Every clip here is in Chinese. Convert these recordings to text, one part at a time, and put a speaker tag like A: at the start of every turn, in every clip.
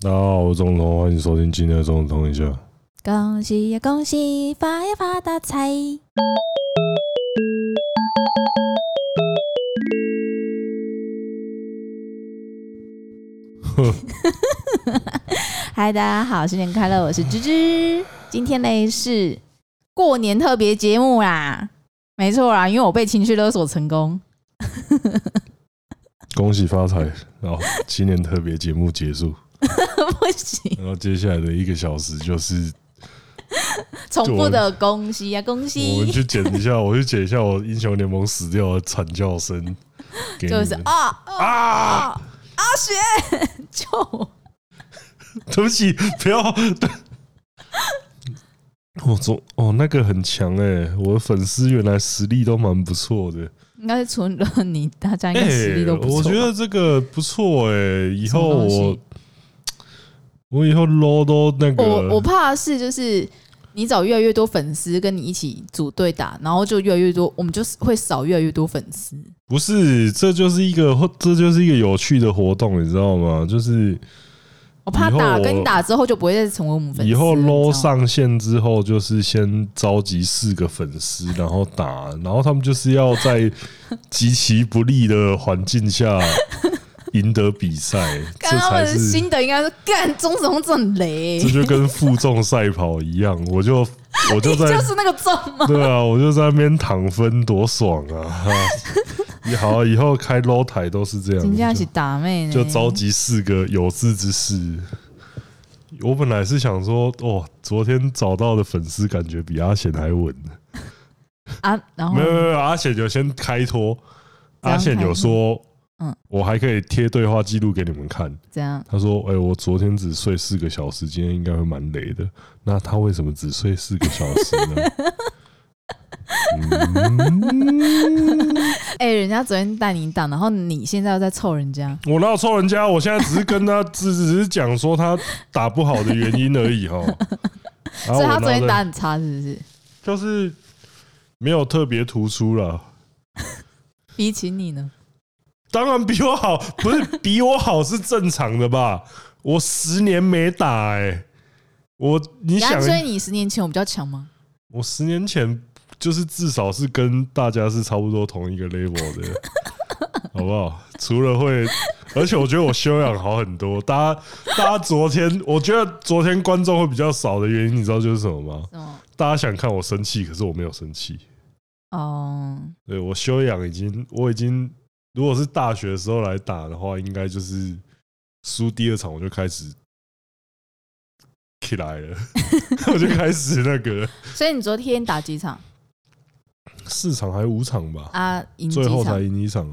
A: 大家好，我是总统，欢迎收听今天的总统一下。
B: 恭喜呀，恭喜发呀发大财！嗨，大家好，新年快乐！我是芝芝。今天呢是过年特别节目啦，没错啦，因为我被情绪勒索成功。
A: 恭喜发财！然后新年特别节目结束。
B: 不行。
A: 然后接下来的一个小时就是
B: 重复的恭喜呀，恭喜！
A: 我们去剪一下，我去剪一下我英雄联盟死掉的惨叫声，
B: 就是啊啊阿雪救我！
A: 对不起，不要。我总哦，那个很强哎，我的粉丝原来实力都蛮不错的。
B: 应该是除了你，大家应该实力都不错。
A: 我觉得这个不错哎，以后我。我以后撸都那个，
B: 我我怕的是就是你找越来越多粉丝跟你一起组队打，然后就越来越多，我们就是会少越来越多粉丝。
A: 不是，这就是一个这就是一个有趣的活动，你知道吗？就是
B: 我怕打跟你打之后就不会再成为我们粉丝。
A: 以后撸上线之后，就是先召集四个粉丝，然后打，然后他们就是要在极其不利的环境下。赢得比赛，这才是
B: 新的。应该是干中子红很雷，
A: 这就跟负重赛跑一样。我就我就在
B: 就是那个重嘛。
A: 对啊，我就在那边躺分，多爽啊！你 好，以后开 low 台都是这样。
B: 今天是打妹，
A: 就召集四个有志之士。我本来是想说，哦，昨天找到的粉丝感觉比阿贤还稳
B: 啊，然后
A: 没有没有，阿贤就先开脱，阿贤有说。嗯，我还可以贴对话记录给你们看。
B: 这样？
A: 他说：“哎，我昨天只睡四个小时，今天应该会蛮累的。那他为什么只睡四个小时呢？”
B: 哎，人家昨天带你打，然后你现在又在凑人家。
A: 我哪有凑人家？我现在只是跟他只 只是讲说他打不好的原因而已哈。
B: 所以他昨天打很差，是不是？
A: 就是没有特别突出了。
B: 比起你呢？
A: 当然比我好，不是比我好是正常的吧？我十年没打哎、欸，我你想，
B: 所以你十年前我比较强吗？
A: 我十年前就是至少是跟大家是差不多同一个 level 的，好不好？除了会，而且我觉得我修养好很多。大家，大家昨天，我觉得昨天观众会比较少的原因，你知道就是什么吗？么？大家想看我生气，可是我没有生气。哦，对，我修养已经，我已经。如果是大学的时候来打的话，应该就是输第二场我就开始起来了，我就开始那个。
B: 所以你昨天打几场？
A: 四场还是五场吧？
B: 啊，
A: 最后才赢一场。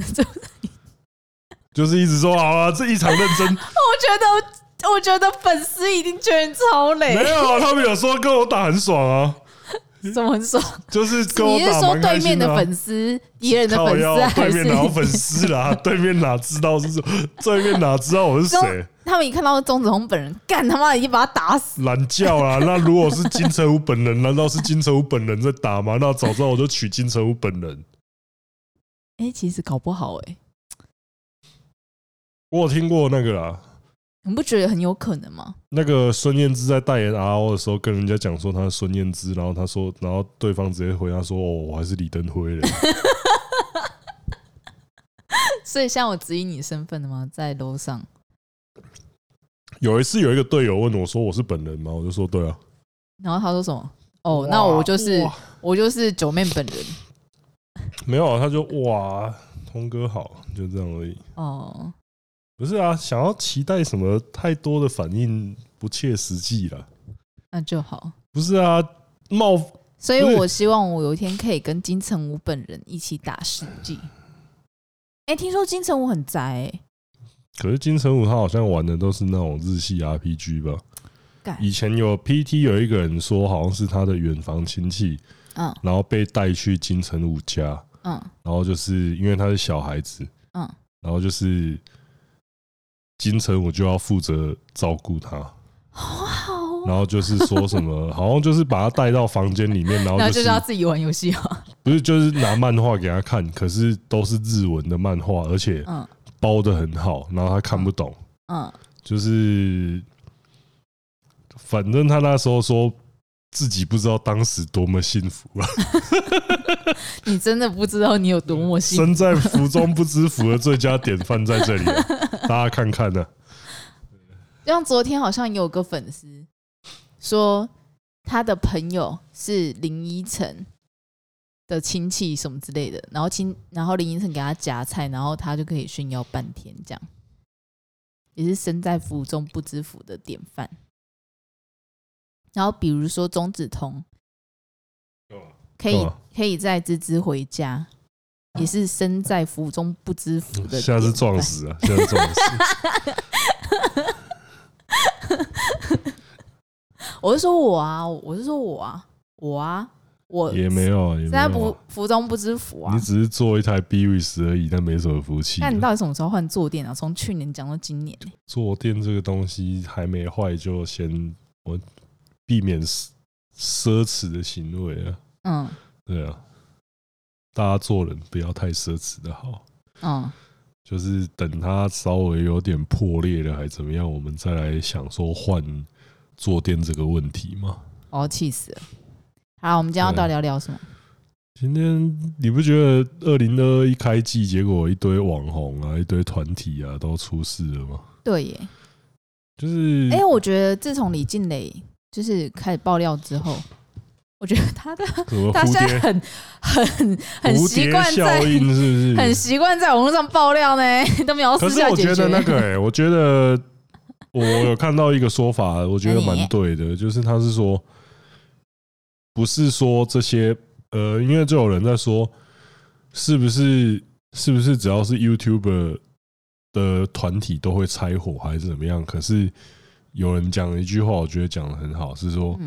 A: 就是一直说好啊，这一场认真。
B: 我觉得，我觉得粉丝一定觉得超累。
A: 没有啊，他们有说跟我打很爽啊。
B: 怎么很爽？
A: 就是跟我打蛮开心的啊。你是说对面的粉丝，敌人的粉丝，对面哪有粉丝啦？对面哪知道是谁？对面哪知道我是谁？
B: 他们一看到钟子红本人，干他妈已经把他打死。
A: 懒叫啦！那如果是金城武本人，难道是金城武本人在打吗？那早知道我就娶金城武本人。
B: 哎，其实搞不好哎，
A: 我有听过那个啦。
B: 你不觉得很有可能吗？
A: 那个孙燕姿在代言 RO 的时候，跟人家讲说她是孙燕姿，然后他说，然后对方直接回答说：“哦，我还是李登辉的。”
B: 所以，像我质疑你身份的吗？在楼上
A: 有一次，有一个队友问我说：“我是本人吗？”我就说：“对啊。”
B: 然后他说什么？哦，那我就是我就是九妹本人。
A: 没有啊，他就哇，通哥好，就这样而已。哦。不是啊，想要期待什么太多的反应不切实际了。
B: 那就好。
A: 不是啊，冒。
B: 所以我希望我有一天可以跟金城武本人一起打世纪。哎，听说金城武很宅欸。
A: 可是金城武他好像玩的都是那种日系 RPG 吧？以前有 PT 有一个人说，好像是他的远房亲戚，嗯，然后被带去金城武家，嗯，然后就是因为他是小孩子，嗯，然后就是。金城我就要负责照顾他，好好。然后就是说什么，好像就是把他带到房间里面，然后就是
B: 要自己玩游戏啊。
A: 不是，就是拿漫画给他看，可是都是日文的漫画，而且包的很好，然后他看不懂。嗯，就是反正他那时候说自己不知道当时多么幸福啊！
B: 你真的不知道你有多么幸福。
A: 身在福中不知福的最佳典范在这里，大家看看呢。
B: 像昨天好像有个粉丝说，他的朋友是林依晨的亲戚什么之类的，然后亲，然后林依晨给他夹菜，然后他就可以炫耀半天，这样也是身在福中不知福的典范。然后比如说钟子通，可以可以载芝芝回家，也是身在福中不知福的。
A: 现在是撞死啊！现在是撞死。
B: 我是说我啊，我是说我啊，我啊，我
A: 也没有啊，现
B: 在不福中不知福啊。
A: 你只是做一台 BWS 而已，但没什么福气。
B: 那你到底什么时候换坐垫啊？从去年讲到今年。
A: 坐垫这个东西还没坏，就先我。避免奢侈的行为啊，嗯，对啊，大家做人不要太奢侈的好，嗯，就是等它稍微有点破裂了，还怎么样，我们再来想说换坐垫这个问题嘛。
B: 哦，气死了！好，我们今天要到底要聊什么？
A: 今天你不觉得二零二二一开季，结果一堆网红啊，一堆团体啊都出事了吗？对耶，就是
B: 哎，我觉得自从李静蕾。就是开始爆料之后，我觉得他的 他现在很很很习惯在是不是 很习惯在网络上爆料呢？都没有私下解决。
A: 可是我觉得那个哎，我觉得我有看到一个说法，我觉得蛮对的，就是他是说，不是说这些呃，因为就有人在说，是不是是不是只要是 YouTuber 的团体都会拆伙还是怎么样？可是。有人讲了一句话，我觉得讲的很好，是说，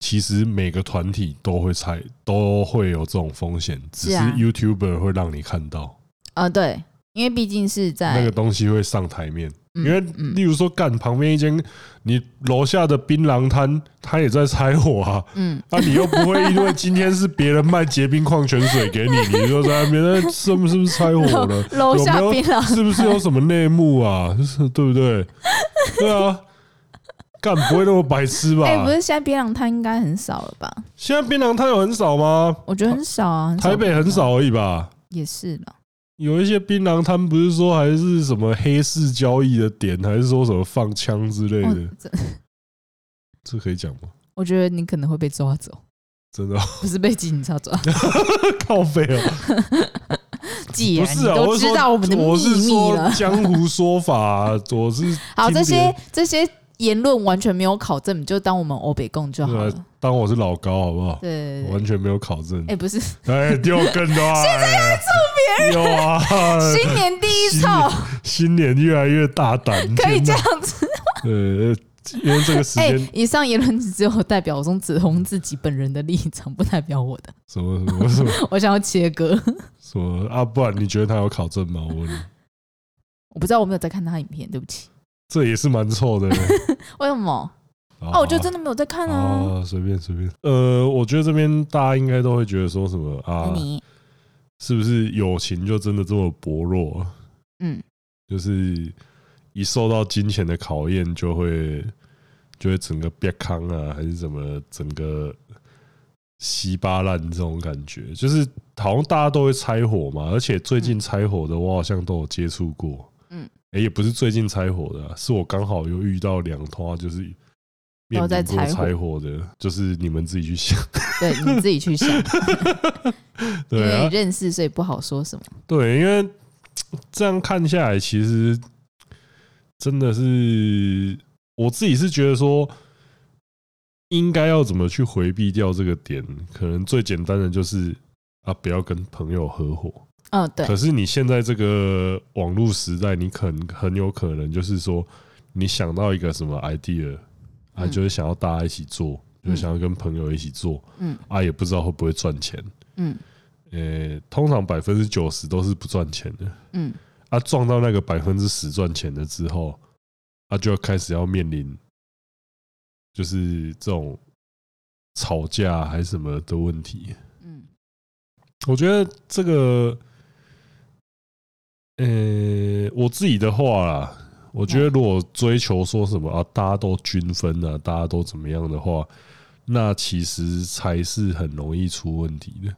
A: 其实每个团体都会猜，都会有这种风险，只是 YouTuber 会让你看到。
B: 啊，对，因为毕竟是在
A: 那个东西会上台面，因为例如说，干旁边一间你楼下的槟榔摊，他也在拆火啊，嗯，那你又不会因为今天是别人卖结冰矿泉水给你，你就在那边，是不是不是拆火了？
B: 楼下槟榔
A: 是不是有什么内幕啊？就是对不对？对啊。干不会那么白痴吧？
B: 哎，不是现在槟榔摊应该很少了吧？
A: 现在槟榔摊有很少吗？
B: 我觉得很少啊，
A: 台北很少而已吧。
B: 也是啦，
A: 有一些槟榔摊不是说还是什么黑市交易的点，还是说什么放枪之类的？这可以讲吗？
B: 我觉得你可能会被抓走。
A: 真的？
B: 不是被警察抓？
A: 靠背哦！
B: 既然你都知道我们的秘密了，
A: 江湖说法，我是
B: 好这些这些。言论完全没有考证，就当我们欧北共就好了。
A: 当我是老高，好不好？
B: 对，
A: 完全没有考证。
B: 哎，不是，
A: 哎，又更多。
B: 现在又在臭别人。有啊，新年第一臭。
A: 新年越来越大胆，
B: 可以这样子。
A: 对，因为这个时间，
B: 以上言论只有代表钟子通自己本人的立场，不代表我的。
A: 什么什么什么？
B: 我想要切割。
A: 什么啊？不然你觉得他有考证吗？我问你。
B: 我不知道，我没有在看他影片，对不起。
A: 这也是蛮臭的。
B: 为什么？哦，我就真的没有在看啊。
A: 随便随便。呃，我觉得这边大家应该都会觉得说什么啊？是不是友情就真的这么薄弱？嗯，就是一受到金钱的考验，就会就会整个瘪康啊，还是什么整个稀巴烂这种感觉？就是好像大家都会拆火嘛，而且最近拆火的我好像都有接触过。欸、也不是最近拆火的，啊，是我刚好又遇到两拖，就是面临过拆火的，就是你们自己去想，
B: 对，你自己去想，对，因为认识，所以不好说什么。
A: 对，因为这样看下来，其实真的是我自己是觉得说，应该要怎么去回避掉这个点，可能最简单的就是啊，不要跟朋友合伙。
B: 嗯，对。
A: 可是你现在这个网络时代，你可能很有可能就是说，你想到一个什么 idea，啊，就是想要大家一起做，就是想要跟朋友一起做，嗯，啊，也不知道会不会赚钱，嗯，呃，通常百分之九十都是不赚钱的，嗯，啊，撞到那个百分之十赚钱的之后，啊，就要开始要面临，就是这种吵架还是什么的问题，嗯，我觉得这个。呃，我自己的话啦，我觉得如果追求说什么啊，大家都均分啊，大家都怎么样的话，那其实才是很容易出问题的。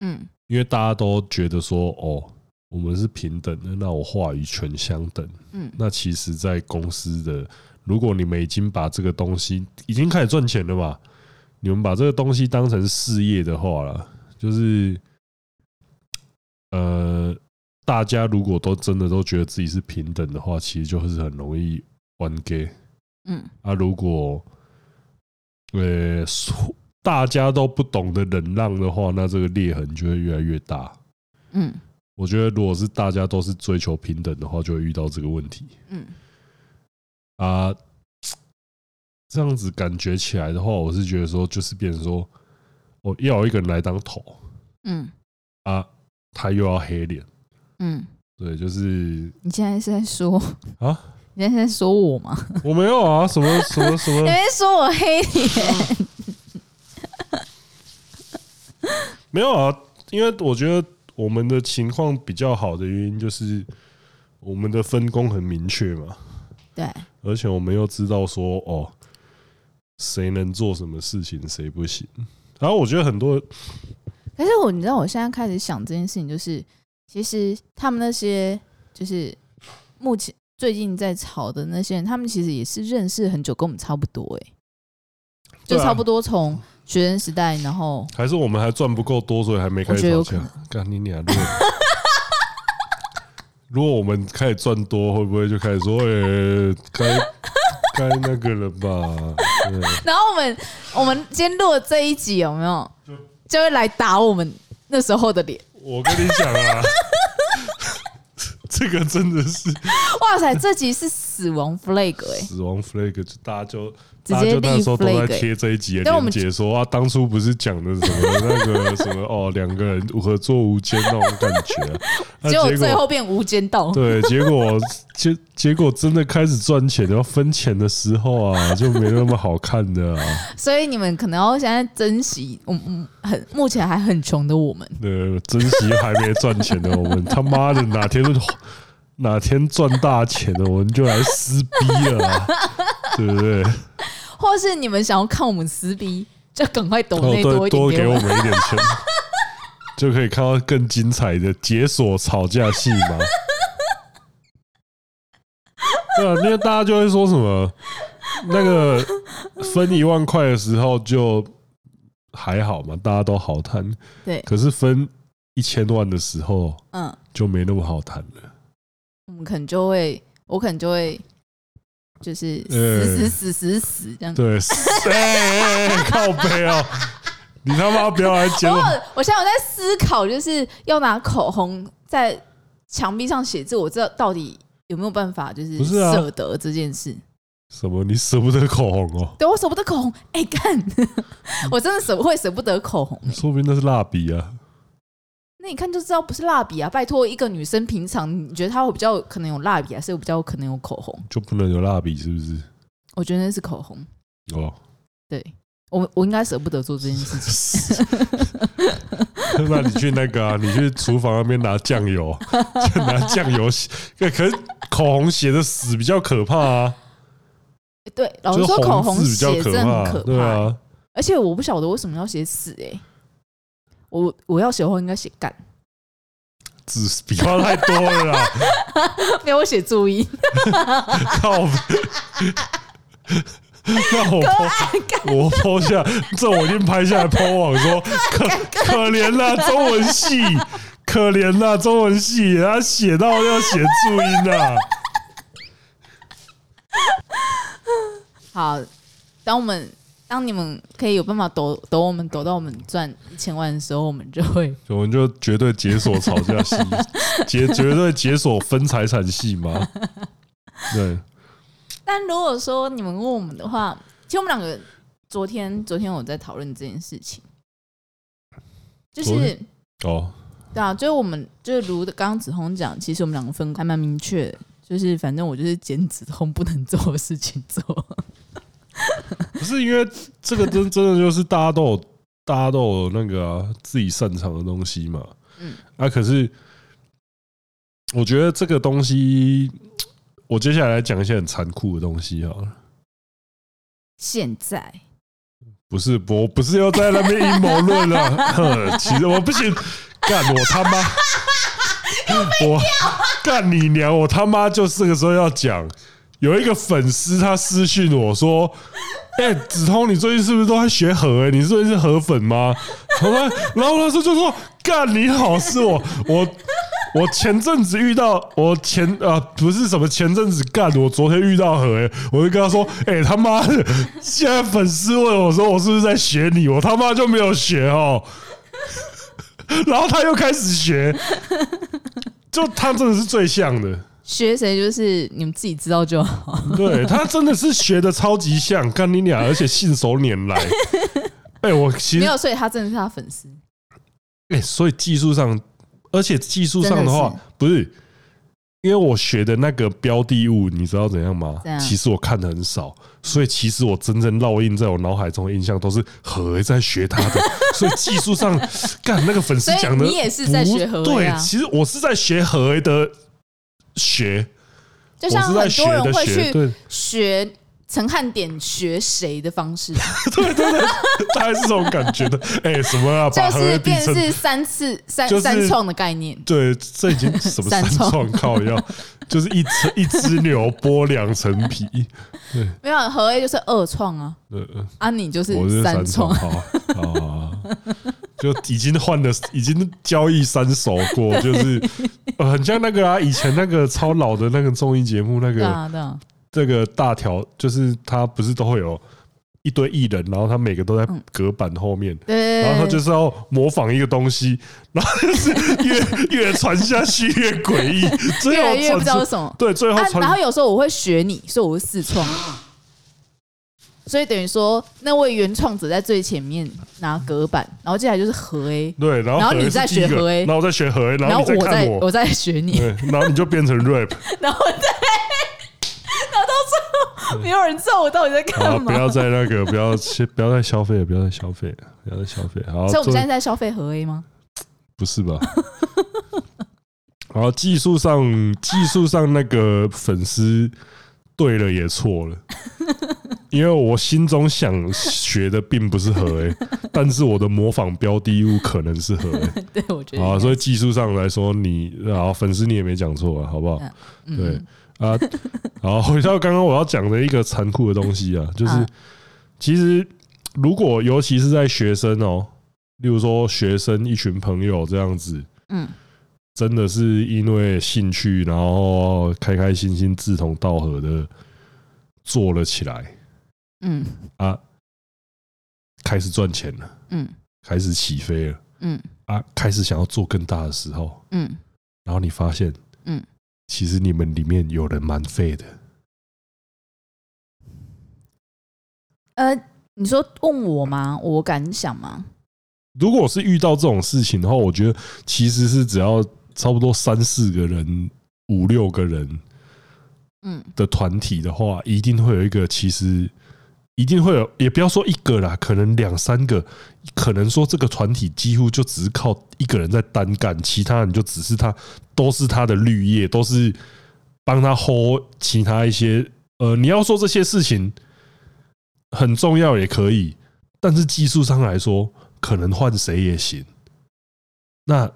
B: 嗯，
A: 因为大家都觉得说，哦，我们是平等的，那我话语权相等。嗯，那其实，在公司的，如果你们已经把这个东西已经开始赚钱了嘛，你们把这个东西当成事业的话了，就是，呃。大家如果都真的都觉得自己是平等的话，其实就是很容易玩 gay。嗯，啊，如果呃大家都不懂得忍让的话，那这个裂痕就会越来越大。嗯，我觉得如果是大家都是追求平等的话，就会遇到这个问题。嗯，啊，这样子感觉起来的话，我是觉得说，就是变成说，我要有一个人来当头。嗯，啊，他又要黑脸。嗯，对，就是
B: 你现在是在说
A: 啊？
B: 你现在是在说我吗？
A: 我没有啊，什么 什么什么？
B: 你在说我黑脸？
A: 没有啊，因为我觉得我们的情况比较好的原因就是我们的分工很明确嘛。
B: 对，
A: 而且我们又知道说哦，谁能做什么事情，谁不行。然后我觉得很多，
B: 可是我你知道，我现在开始想这件事情，就是。其实他们那些就是目前最近在吵的那些人，他们其实也是认识很久，跟我们差不多哎，就差不多从学生时代，然后
A: 还是我们还赚不够多，所以还没开始吵架。干你娘！如果我们开始赚多，会不会就开始说哎，该该那个了吧？
B: 然后我们我们今天录的这一集有没有就会来打我们那时候的脸？
A: 我跟你讲啊，这个真的是，
B: 哇塞，这集是死亡 flag 哎，
A: 死亡 flag 就大家就大家就那时候都在贴这一集的链接，说啊，当初不是讲的什么 那个什么哦，两个人合作无间那种感觉，
B: 结果最后变无间道。
A: 对，结果结结果真的开始赚钱，然后分钱的时候啊，就没那么好看的啊。
B: 所以你们可能要现在珍惜，嗯嗯，很目前还很穷的我们，
A: 对，珍惜还没赚钱的我们，他妈的哪天哪天赚大钱了，我们就来撕逼了啊，对不对？
B: 或是你们想要看我们撕逼，就赶快抖内多一点，
A: 多给我们一点钱，就可以看到更精彩的解锁吵架戏嘛。对啊，因为大家就会说什么，那个分一万块的时候就还好嘛，大家都好谈。
B: 对，
A: 可是分一千万的时候，嗯，就没那么好谈了。
B: 我们可能就会，我可能就会。就是死死死死死这样，
A: 对，哎，靠背哦！你他妈不要来接我！
B: 我现在我在思考，就是要拿口红在墙壁上写字，我知道到底有没有办法，就是舍得这件事。
A: 什么？你舍不得口红哦？
B: 对，我舍不得口红。哎，干！我真的舍会舍不得口红。
A: 说不定那是蜡笔啊。
B: 那你看就知道不是蜡笔啊！拜托，一个女生平常你觉得她会比较可能有蜡笔，还是比较可能有口红？
A: 就不能有蜡笔是不是？
B: 我觉得那是口红。
A: 哦，
B: 对，我我应该舍不得做这件事情。
A: 那你去那个啊，你去厨房那边拿酱油，就拿酱油写。可是口红写的死比较可怕啊。
B: 对，老实说口红
A: 比较可怕，
B: 可怕。
A: 对啊，
B: 而且我不晓得为什么要写死哎。我我要写的话应该写干，
A: 字笔画太多了啦，
B: 没有我写注音，
A: 靠！那我我抛下，这我已经拍下来抛网说可可怜了中文系，可怜了中文系，他写到要写注音啊。
B: 好，当我们。当你们可以有办法抖抖我们抖到我们赚一千万的时候，我们就会，
A: 我们就绝对解锁吵架戏，解绝对解锁分财产戏嘛。对。
B: 但如果说你们问我们的话，其实我们两个昨天昨天我在讨论这件事情，就是
A: 哦，
B: 对啊，就是我们就是如刚刚子红讲，其实我们两个分开蛮明确，就是反正我就是捡子红不能做的事情做。
A: 不是因为这个真真的就是大家都有大家都有那个、啊、自己擅长的东西嘛，嗯，啊，可是我觉得这个东西我接下来来讲一些很残酷的东西好了。
B: 现在
A: 不是，我不是要在那边阴谋论了。其实我不行，干我他妈，我干你娘！我他妈就是这个时候要讲，有一个粉丝他私讯我说：“ 哎、子通，你最近是不是都在学河、欸？你最近是河粉吗？” 然后然后他说就说：“干你好，是我我。”我前阵子遇到我前啊，不是什么前阵子干，我昨天遇到河哎，我就跟他说，哎他妈的，现在粉丝问我说我是不是在学你，我他妈就没有学哦，然后他又开始学，就他真的是最像的，
B: 学谁就是你们自己知道就好，
A: 对他真的是学的超级像，干你俩，而且信手拈来，哎我其实没
B: 有，所以他真的是他粉丝，
A: 哎所以技术上。而且技术上的话，是不是因为我学的那个标的物，你知道怎样吗？样其实我看的很少，所以其实我真正烙印在我脑海中的印象都是何在学他的。所以技术上，干那个粉丝讲的，
B: 你也是在学何？
A: 对，其实我是在学何的学，
B: 就像很多人会去学。陈汉典学谁的方式？
A: 对对对，大概是这种感觉的。哎、欸，什么啊？
B: 就是变是三次三、就是、三创的概念。对，
A: 这已经什么 三创靠要，就是一只一只牛剥两层皮。对，
B: 没有何 A 就是二创啊。对，啊，你就是三创。
A: 啊，就已经换了，已经交易三手过，就是很像那个啊，以前那个超老的那个综艺节目那个。这个大条就是他不是都会有一堆艺人，然后他每个都在隔板后面，然后他就是要模仿一个东西，然后就是 越越传下去越诡异，最后
B: 越不知道什么。
A: 对，最后
B: 然后有时候我会学你，所以我会四创，所以等于说那位原创者在最前面拿隔板，然后接下来就是和 A，
A: 对，然后
B: 然后你再学和 A，
A: 然后我再学和 A，然后我
B: 再我。再学你，
A: 然后你就变成 rap，
B: 然后再。没有人知道我到底在干嘛。
A: 不要再那个，不要去，不要再消费了，不要再消费了，不要再消费。好，
B: 所以我们现在在消费何 A 吗？
A: 不是吧？好，技术上，技术上那个粉丝对了也错了，因为我心中想学的并不是何 A，但是我的模仿标的物可能是何 A。
B: 对，我觉得。
A: 好，所以技术上来说，你啊，粉丝你也没讲错啊，好不好？对。啊，好，回到刚刚我要讲的一个残酷的东西啊，就是其实如果尤其是在学生哦，例如说学生一群朋友这样子，嗯，真的是因为兴趣，然后开开心心、志同道合的做了起来，嗯，啊，开始赚钱了，嗯，开始起飞了，嗯，啊，开始想要做更大的时候，嗯，然后你发现，嗯。其实你们里面有人蛮废的。
B: 呃，你说问我吗？我敢想吗？
A: 如果是遇到这种事情的话，我觉得其实是只要差不多三四个人、五六个人，嗯，的团体的话，一定会有一个其实。一定会有，也不要说一个啦，可能两三个，可能说这个团体几乎就只是靠一个人在单干，其他人就只是他，都是他的绿叶，都是帮他 hold 其他一些。呃，你要说这些事情很重要也可以，但是技术上来说，可能换谁也行。那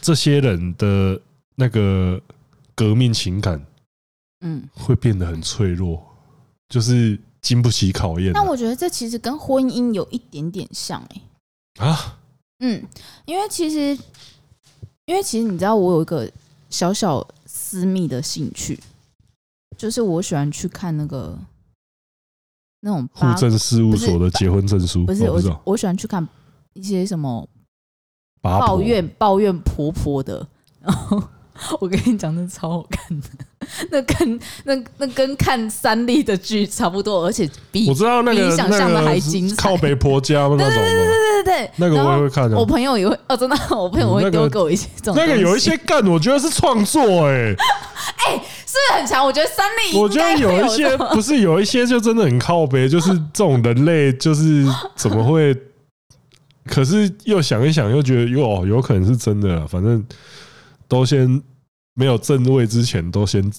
A: 这些人的那个革命情感，嗯，会变得很脆弱，就是。经不起考验。那
B: 我觉得这其实跟婚姻有一点点像哎、欸。啊，嗯，因为其实，因为其实你知道，我有一个小小私密的兴趣，就是我喜欢去看那个那种
A: 户政事务所的结婚证书。
B: 不是，我我喜欢去看一些什么抱怨抱怨婆婆的，然后。我跟你讲，那超好看的，那跟那那跟看三立的剧差不多，而且比
A: 我知道那个
B: 比想象的还精彩。
A: 靠北婆家那种，对对对对对，那个我也会看的。
B: 我朋友也会哦，真的，我朋友会丢给我一些这种。
A: 那个有一些干，我觉得是创作，哎，
B: 哎，是不是很强？我觉得三立，
A: 我觉得有一些不是有一些就真的很靠北，就是这种人类，就是怎么会？可是又想一想，又觉得哟，有可能是真的，反正。都先没有正位之前，都先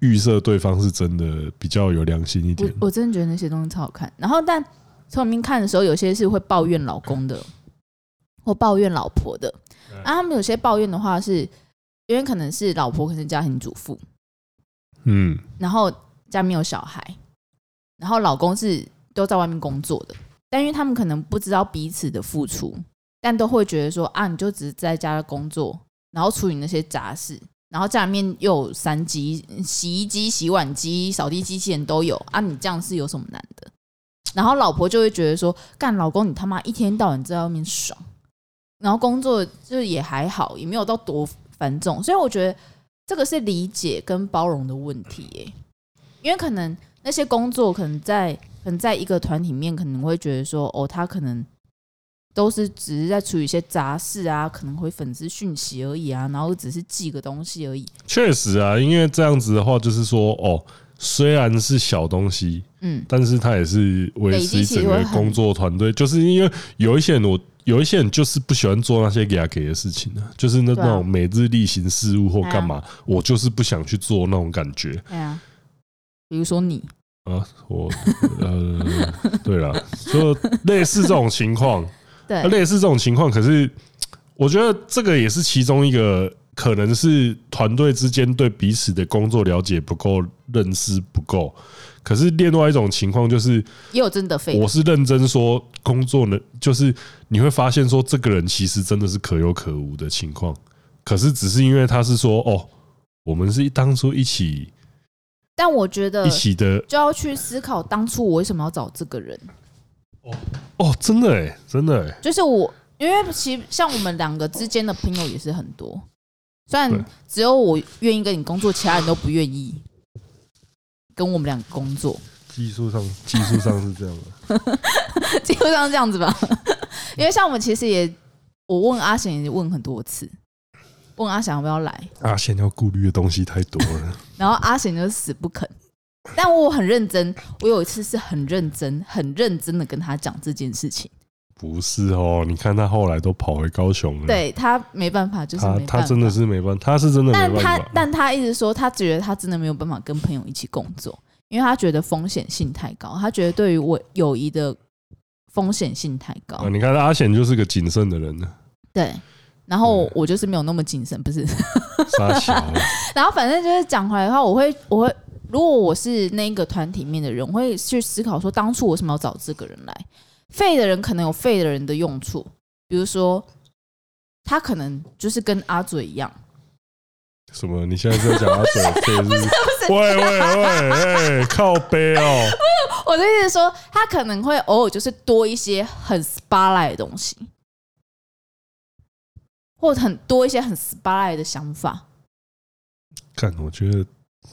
A: 预设对方是真的比较有良心一点。
B: 我我真的觉得那些东西超好看。然后，但从里面看的时候，有些是会抱怨老公的，或抱怨老婆的。啊，他们有些抱怨的话，是因为可能是老婆可能是家庭主妇，
A: 嗯，
B: 然后家没有小孩，然后老公是都在外面工作的，但因为他们可能不知道彼此的付出，但都会觉得说啊，你就只是在家工作，然后处理那些杂事，然后家里面又有三机、洗衣机、洗碗机、扫地机器人都有啊，你这样是有什么难的？然后老婆就会觉得说，干老公你他妈一天到晚在外面爽。然后工作就是也还好，也没有到多繁重，所以我觉得这个是理解跟包容的问题耶。因为可能那些工作可能在可能在一个团体面，可能会觉得说，哦，他可能都是只是在处理一些杂事啊，可能会粉丝讯息而已啊，然后只是寄个东西而已。
A: 确实啊，因为这样子的话，就是说，哦，虽然是小东西，嗯，但是它也是维持整个工作团队，就是因为有一些人我。有一些人就是不喜欢做那些给他给的事情啊，就是那那种每日例行事务或干嘛，我就是不想去做那种感觉。
B: 对啊，比如说你
A: 啊，我呃，对了，就类似这种情况，对，类似这种情况。可是我觉得这个也是其中一个，可能是团队之间对彼此的工作了解不够，认识不够。可是另外一种情况就是，
B: 也有真的废。
A: 我是认真说，工作呢，就是你会发现说，这个人其实真的是可有可无的情况。可是只是因为他是说，哦，我们是当初一起，
B: 但我觉得
A: 一起的
B: 就要去思考，当初我为什么要找这个人。
A: 哦哦，真的哎，真的哎，
B: 就是我，因为其实像我们两个之间的朋友也是很多，虽然只有我愿意跟你工作，其他人都不愿意。跟我们两个工作，
A: 技术上技术上是这样的，
B: 技术上是这样子吧？因为像我们其实也，我问阿贤也问很多次，问阿贤要不要来。
A: 阿贤要顾虑的东西太多了，
B: 然后阿贤就死不肯。但我很认真，我有一次是很认真、很认真的跟他讲这件事情。
A: 不是哦，你看他后来都跑回高雄了。
B: 对他没办法，就是
A: 他，他真的是没办法，他是真的没办法。
B: 但他但他一直说，他觉得他真的没有办法跟朋友一起工作，因为他觉得风险性太高。他觉得对于我友谊的风险性太高。啊，
A: 你看阿贤就是个谨慎的人呢。
B: 对，然后我就是没有那么谨慎，不是。
A: 傻小。
B: 然后反正就是讲回来的话，我会我会，如果我是那个团体面的人，我会去思考说，当初我为什么要找这个人来？废的人可能有废的人的用处，比如说他可能就是跟阿嘴一样。
A: 什么？你现在在讲阿嘴废是 不是？喂喂喂，哎，靠背哦！
B: 我的意思是说，他可能会偶尔就是多一些很 spotlight 的东西，或者很多一些很 spotlight 的想法。
A: 看，我觉得，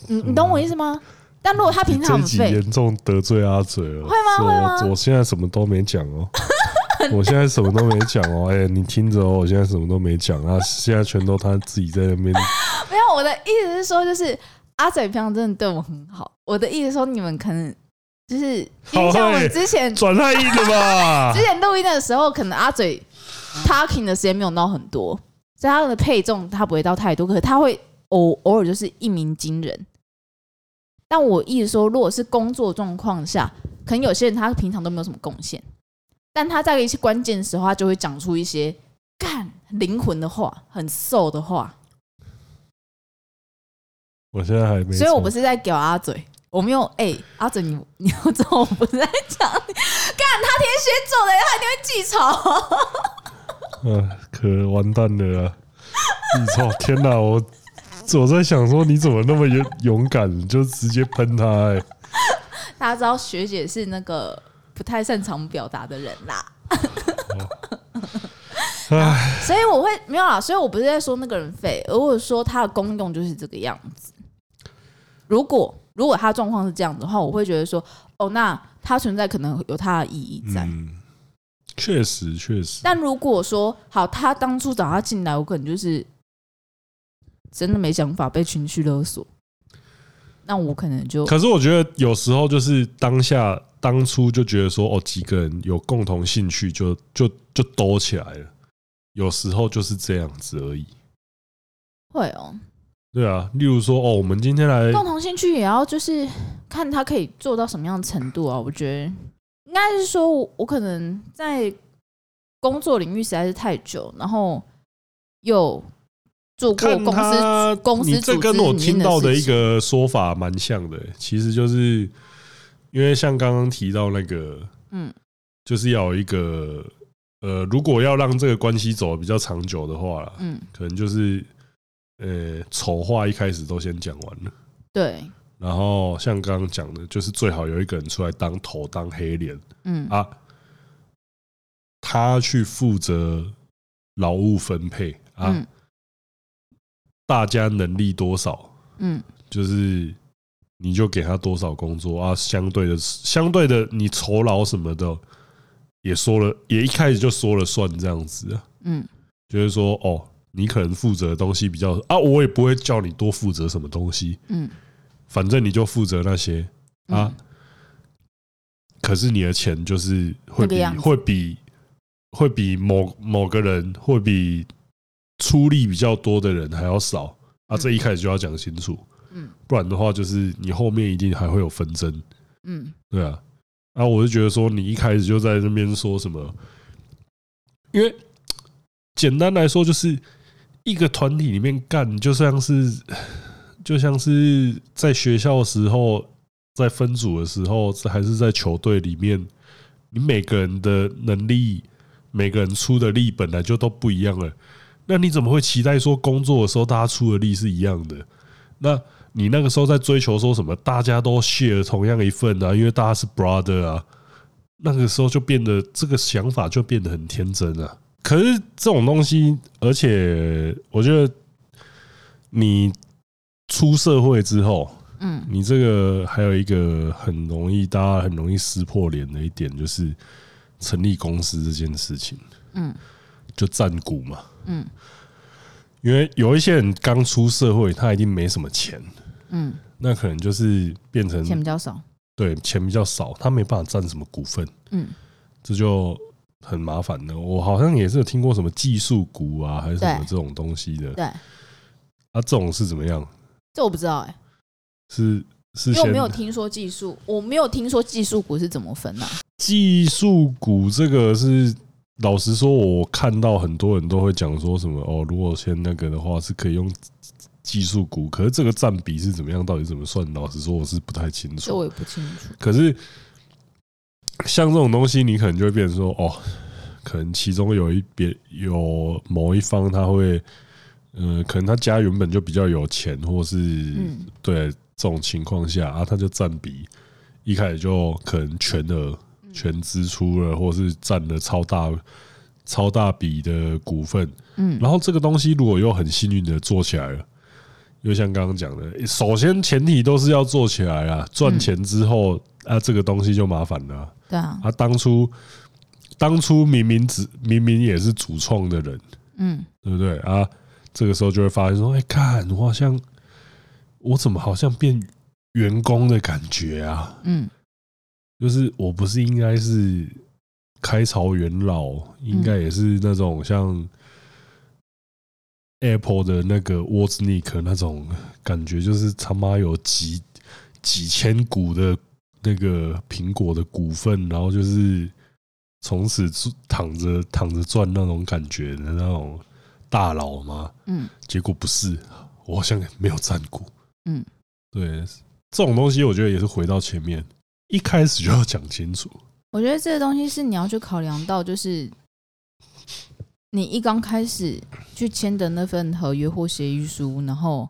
B: 你你懂我意思吗？但如果他平常很废，
A: 严重得罪阿嘴了，
B: 会吗？会吗？
A: 我现在什么都没讲哦，我现在什么都没讲哦。哎，你听着哦，我现在什么都没讲啊，现在全都他自己在那边。没
B: 有，我的意思是说，就是阿嘴平常真的对我很好。我的意思是说，你们可能就是因为像我们之前
A: 转太硬了吧？
B: 之前录音的时候，可能阿嘴 talking 的时间没有到很多，所以他的配重他不会到太多，可是他会偶偶尔就是一鸣惊人。但我一直说，如果是工作状况下，可能有些人他平常都没有什么贡献，但他在一些关键时候，他就会讲出一些干灵魂的话，很瘦的话。
A: 我现在还没，
B: 所以我不是在屌阿嘴，我没有哎、欸，阿嘴你你要知道我不是在讲，干他天蝎座的，他一定会记仇。
A: 嗯，可完蛋了啊！记仇，天哪，我。我在想说，你怎么那么勇勇敢，就直接喷他？哎，
B: 大家知道学姐是那个不太擅长表达的人啦。哎，所以我会没有啦，所以我不是在说那个人废，而我说他的功用就是这个样子。如果如果他状况是这样的话，我会觉得说，哦，那他存在可能有他的意义在。
A: 嗯，确实确实。
B: 但如果说好，他当初找他进来，我可能就是。真的没想法，被情绪勒索，那我可能就……
A: 可是我觉得有时候就是当下当初就觉得说哦，几个人有共同兴趣就，就就就兜起来了。有时候就是这样子而已。
B: 会哦，
A: 对啊，例如说哦，我们今天来
B: 共同兴趣也要就是看他可以做到什么样的程度啊。我觉得应该是说我，我可能在工作领域实在是太久，然后又做过公司公司，
A: 这跟我听到的一个说法蛮像的。其实就是因为像刚刚提到那个，嗯，就是要有一个呃，如果要让这个关系走得比较长久的话，嗯，可能就是。呃，丑话一开始都先讲完了，
B: 对。
A: 然后像刚刚讲的，就是最好有一个人出来当头当黑脸，嗯啊，他去负责劳务分配啊，大家能力多少，嗯，就是你就给他多少工作啊，相对的，相对的，你酬劳什么的也说了，也一开始就说了算这样子啊，嗯，就是说哦。你可能负责的东西比较啊，我也不会叫你多负责什么东西，嗯，反正你就负责那些啊。可是你的钱就是会比会比会比某某个人会比出力比较多的人还要少啊，这一开始就要讲清楚，嗯，不然的话就是你后面一定还会有纷争，嗯，对啊，啊，我就觉得说你一开始就在那边说什么，因为简单来说就是。一个团体里面干，就像是就像是在学校的时候，在分组的时候，还是在球队里面，你每个人的能力，每个人出的力本来就都不一样了。那你怎么会期待说工作的时候大家出的力是一样的？那你那个时候在追求说什么？大家都 share 同样一份啊，因为大家是 brother 啊。那个时候就变得这个想法就变得很天真啊。可是这种东西，而且我觉得你出社会之后，嗯，你这个还有一个很容易大家很容易撕破脸的一点，就是成立公司这件事情，嗯，就占股嘛，嗯，因为有一些人刚出社会，他一定没什么钱，嗯，那可能就是变成
B: 钱比较少，
A: 对，钱比较少，他没办法占什么股份，嗯，这就。很麻烦的，我好像也是有听过什么技术股啊，还是什么这种东西的。对，啊，这种是怎么样？
B: 这我不知道哎、欸。
A: 是是，
B: 因为我没有听说技术，我没有听说技术股是怎么分的、啊。
A: 技术股这个是，老实说，我看到很多人都会讲说什么哦，如果先那个的话，是可以用技术股，可是这个占比是怎么样？到底怎么算？老实说，我是不太清楚。
B: 这我也不清楚。
A: 可是。像这种东西，你可能就会变成说，哦，可能其中有一边有某一方他会，呃，可能他家原本就比较有钱，或是对这种情况下啊，他就占比一开始就可能全额全支出了，或是占了超大超大笔的股份，嗯，然后这个东西如果又很幸运的做起来了，又像刚刚讲的，首先前提都是要做起来啊，赚钱之后啊，这个东西就麻烦了。
B: 对啊，
A: 他当初当初明明只明明也是主创的人，嗯，对不对啊？这个时候就会发现说，哎，看我好像我怎么好像变员工的感觉啊？嗯，就是我不是应该是开朝元老，应该也是那种像 Apple 的那个 Wozniak 那种感觉，就是他妈有几几千股的。那个苹果的股份，然后就是从此躺着躺着赚那种感觉的那种大佬吗？嗯，结果不是，我好像没有占股。嗯，对，这种东西我觉得也是回到前面一开始就要讲清楚。
B: 我觉得这个东西是你要去考量到，就是你一刚开始去签的那份合约或协议书，然后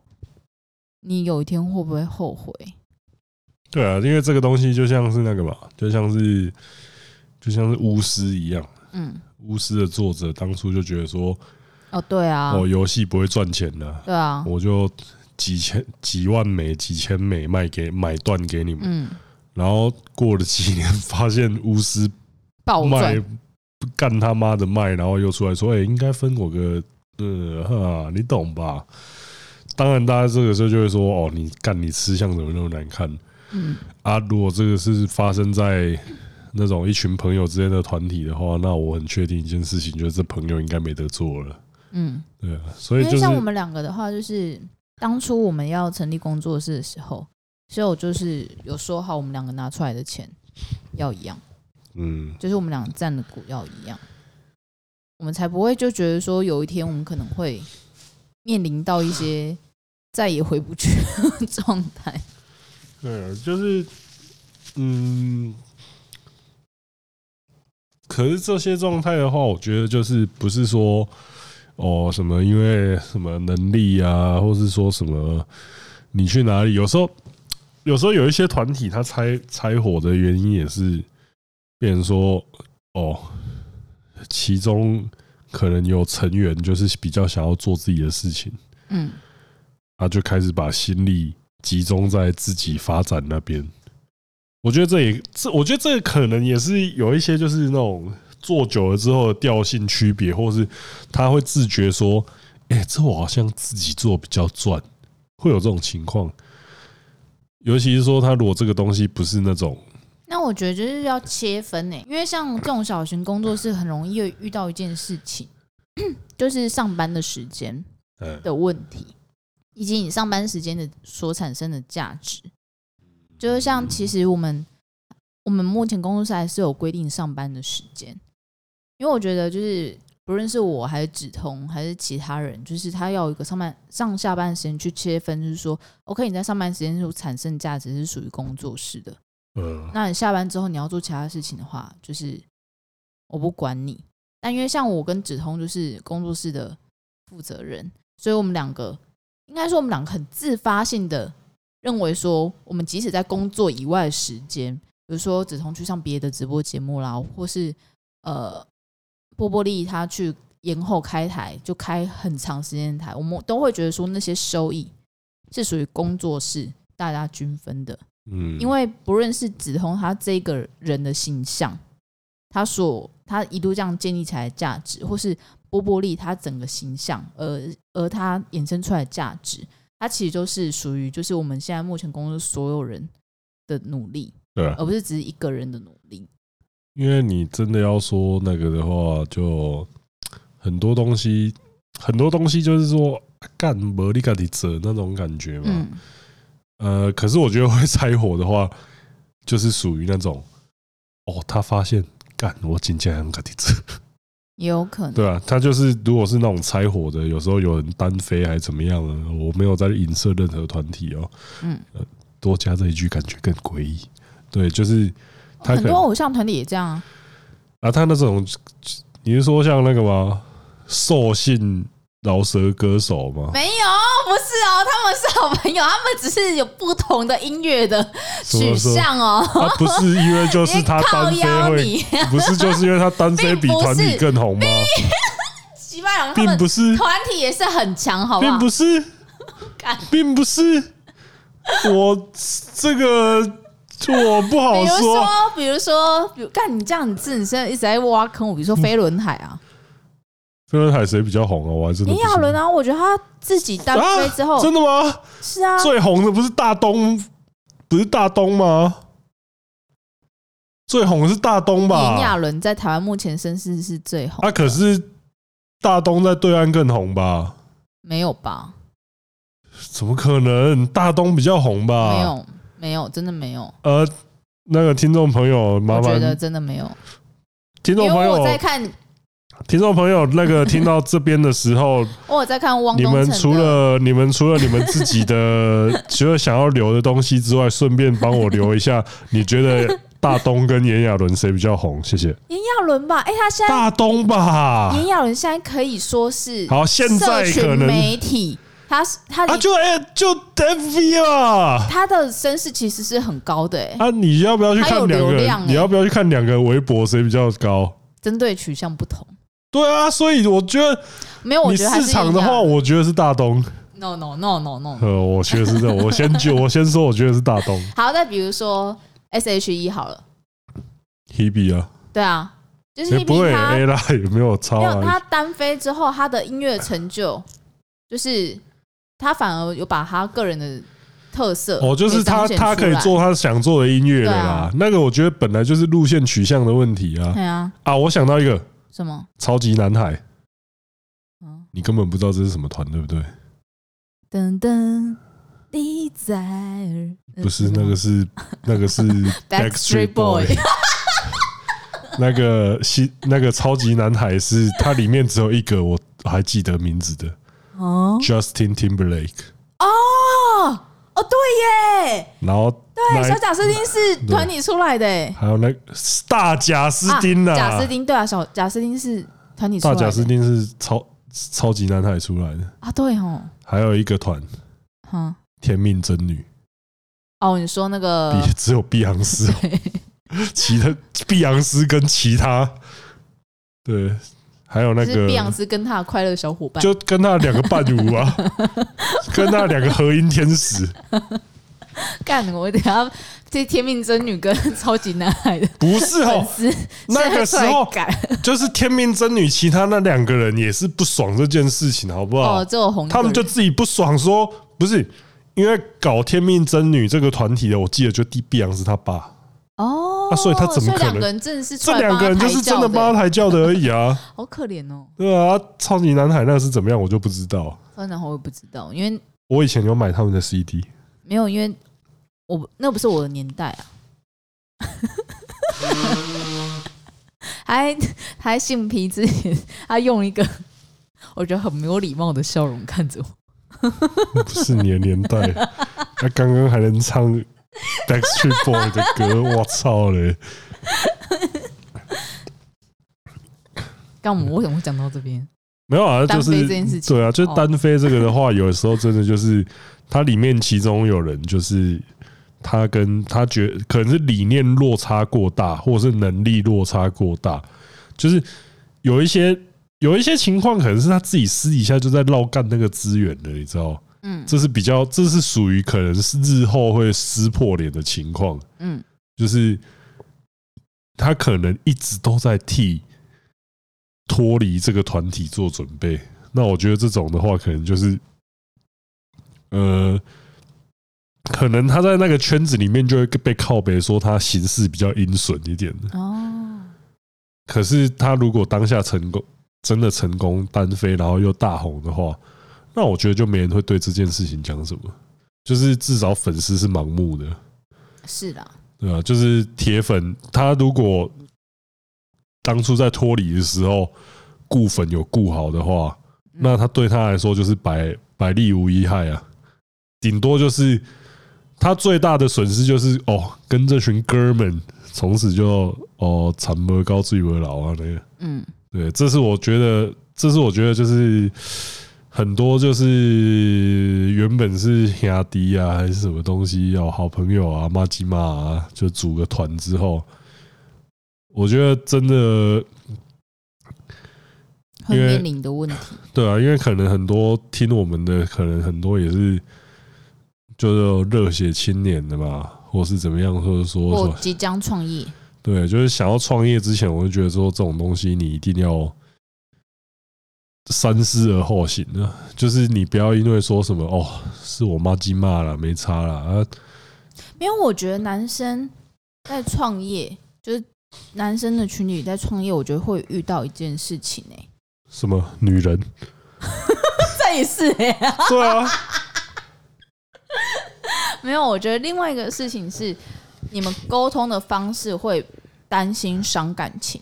B: 你有一天会不会后悔？
A: 对啊，因为这个东西就像是那个嘛，就像是就像是巫师一样。嗯，巫师的作者当初就觉得说，
B: 哦，对啊，
A: 我，游戏不会赚钱的，
B: 对啊，
A: 我就几千几万美几千美卖给买断给你们。嗯，然后过了几年，发现巫师卖干他妈的卖，然后又出来说，哎，应该分我个呃哈，你懂吧？当然，大家这个时候就会说，哦，你干你吃相怎么那么难看？嗯啊，如果这个是发生在那种一群朋友之间的团体的话，那我很确定一件事情，就是这朋友应该没得做了。嗯，对啊，所以就是
B: 像我们两个的话，就是当初我们要成立工作室的时候，所以我就是有说好，我们两个拿出来的钱要一样，
A: 嗯，
B: 就是我们两个占的股要一样，我们才不会就觉得说有一天我们可能会面临到一些 再也回不去的 状态。
A: 对啊，就是嗯。可是这些状态的话，我觉得就是不是说哦什么因为什么能力啊，或是说什么你去哪里？有时候有时候有一些团体他拆拆伙的原因也是，变成说哦，其中可能有成员就是比较想要做自己的事情，嗯，他就开始把心力集中在自己发展那边。我觉得这也这，我觉得这可能也是有一些就是那种做久了之后的调性区别，或是他会自觉说：“哎，这我好像自己做比较赚。”会有这种情况。尤其是说，他如果这个东西不是那种……
B: 那我觉得就是要切分呢，因为像这种小型工作室，很容易会遇到一件事情，就是上班的时间的问题，以及你上班时间的所产生的价值。就是像，其实我们我们目前工作室还是有规定上班的时间，因为我觉得就是不论是我还是止通还是其他人，就是他要有一个上班上下班时间去切分，就是说，OK，你在上班时间所产生价值是属于工作室的，嗯，那你下班之后你要做其他事情的话，就是我不管你。但因为像我跟止通就是工作室的负责人，所以我们两个应该说我们两个很自发性的。认为说，我们即使在工作以外的时间，比如说子彤去上别的直播节目啦，或是呃波波利他去延后开台，就开很长时间台，我们都会觉得说那些收益是属于工作室大家均分的。嗯，因为不论是子彤他这个人的形象，他所他一度这样建立起来的价值，或是波波利他整个形象，而而他衍生出来的价值。它其实都是属于，就是我们现在目前公司所有人的努力，对，而不是只是一个人的努力。
A: 因为你真的要说那个的话，就很多东西，很多东西就是说干没你干的者那种感觉嘛。呃，可是我觉得会拆火的话，就是属于那种，哦，他发现干我今天很干的者。
B: 也有可能，
A: 对啊，他就是如果是那种拆伙的，有时候有人单飞还是怎么样呢？我没有在影射任何团体哦。嗯，多加这一句感觉更诡异。对，就是他
B: 很多偶像团体也这样啊。
A: 啊，他那种你是说像那个吗？兽性饶舌歌手吗？
B: 没有。不是哦，他们是好朋友，他们只是有不同的音乐的取向哦。
A: 啊，不是因为就是他单飞会，不是就是因为他单飞比团体更红吗？
B: 西班牙
A: 并不是
B: 团体也是很强，好不好？
A: 并不是，并不是。我这个我不好说。
B: 比如说，比如说，干你这样子，你现在一直在挖坑我。比如说飞轮海啊。
A: 飞轮海谁比较红啊？我还是炎
B: 亚纶啊！我觉得他自己单飞之后，
A: 啊，真的吗？
B: 是啊，
A: 最红的不是大东，不是大东吗？最红的是大东吧？
B: 炎亚纶在台湾目前声势是最红。
A: 啊，可是大东在对岸更红吧？
B: 没有吧？
A: 怎么可能？大东比较红吧？
B: 没有，没有，真的没有。
A: 呃，那个听众朋友，麻烦，我觉
B: 得真的没有。
A: 听众朋友，
B: 我在看。
A: 听众朋友，那个听到这边的时候，
B: 我在看汪。
A: 你们除了你们除了你们自己的 除了想要留的东西之外，顺便帮我留一下，你觉得大东跟炎亚纶谁比较红？谢谢。
B: 炎亚纶吧，哎，他现在
A: 大东吧。
B: 炎亚纶现在可以说是
A: 好，现在可能
B: 媒体，他是他
A: 啊，就哎就 FV 啊，
B: 他的身世其实是很高的哎。
A: 啊，你要不要去看两个？你要不要去看两个微博谁比较高？
B: 针对取向不同。
A: 对啊，所以我觉得没有。你市场的话，我觉得是大东。
B: No no no no no。
A: 呃，我觉得是这，我先就我先说，我觉得是大东。
B: 好，再比如说 S H E 好了。
A: Hebe 啊。
B: 对啊，就是 Hebe
A: 不会 A 啦，有没有超？
B: 没有，他单飞之后，他的音乐成就，就是他反而有把他个人的特色。
A: 哦，就是他他可以做他想做的音乐的啦。那个我觉得本来就是路线取向的问题啊。
B: 对啊。
A: 啊，我想到一个。
B: 什么？
A: 超级男孩，你根本不知道这是什么团，对不对？
B: 噔噔，你在？
A: 不是那个是 那个是 Backstreet Boy，那个西那个超级男孩是它里面只有一个我还记得名字的哦，Justin Timberlake。
B: 哦哦对耶，
A: 然后
B: 对小贾斯汀是团体出来的，
A: 还有那个大贾斯汀呐，
B: 贾斯汀对啊，小贾斯汀是团体出来的，
A: 大贾斯汀是超超级男孩出来的。
B: 啊，对哦，
A: 还有一个团，
B: 哈，
A: 天命真女。
B: 哦，你说那个
A: 只有碧昂斯，其他碧昂斯跟其他对，还有那个
B: 碧昂斯跟他的快乐小伙伴，
A: 就跟他两个伴舞啊，跟他两个和音天使。
B: 干，我等下这天命真女跟超级男孩的
A: 不是哦，那个时候就是天命真女，其他那两个人也是不爽这件事情，好不好？
B: 哦，这红，
A: 他们就自己不爽说不是。因为搞天命真女这个团体的，我记得就第碧昂斯他爸
B: 哦，
A: 啊，所以他怎么可能？这两个人就是真的帮他抬轿的而已啊，
B: 好可怜哦。
A: 对啊，超级男孩那个是怎么样，我就不知道。
B: 超级男孩我也不知道，因为
A: 我以前有买他们的 CD，
B: 没有，因为我那不是我的年代啊。还还性皮之前，他用一个我觉得很没有礼貌的笑容看着我。
A: 不是你的年代，他刚刚还能唱 Backstreet Boy 的歌，我操嘞！
B: 刚我们为什么会讲到这边？
A: 没有啊，就是
B: 这件事情。
A: 对啊，就单飞这个的话，有的时候真的就是它里面其中有人，就是他跟他觉可能是理念落差过大，或者是能力落差过大，就是有一些。有一些情况可能是他自己私底下就在绕干那个资源的，你知道？嗯，这是比较，这是属于可能是日后会撕破脸的情况。嗯，就是他可能一直都在替脱离这个团体做准备。那我觉得这种的话，可能就是，呃，可能他在那个圈子里面就会被靠北说他行事比较阴损一点的。哦，可是他如果当下成功。真的成功单飞，然后又大红的话，那我觉得就没人会对这件事情讲什么。就是至少粉丝是盲目的，
B: 是的，
A: 对啊，就是铁粉，他如果当初在脱离的时候顾粉有顾好的话，那他对他来说就是百百利无一害啊。顶多就是他最大的损失就是哦，跟这群哥们从此就哦，惨不高最不老啊那个，嗯。对，这是我觉得，这是我觉得，就是很多就是原本是兄弟啊，还是什么东西，哦好朋友啊，麻吉嘛啊，就组个团之后，我觉得真的
B: 会面临的问题。
A: 对啊，因为可能很多听我们的，可能很多也是就是热血青年的嘛，或是怎么样，或者说
B: 或即将创业。
A: 对，就是想要创业之前，我就觉得说这种东西你一定要三思而后行呢。就是你不要因为说什么哦，是我妈鸡骂了，没差了啊。
B: 因为我觉得男生在创业，就是男生的群体在创业，我觉得会遇到一件事情呢。
A: 什么女人？
B: 这也是哎。
A: 对啊。
B: 没有，我觉得另外一个事情是。你们沟通的方式会担心伤感情，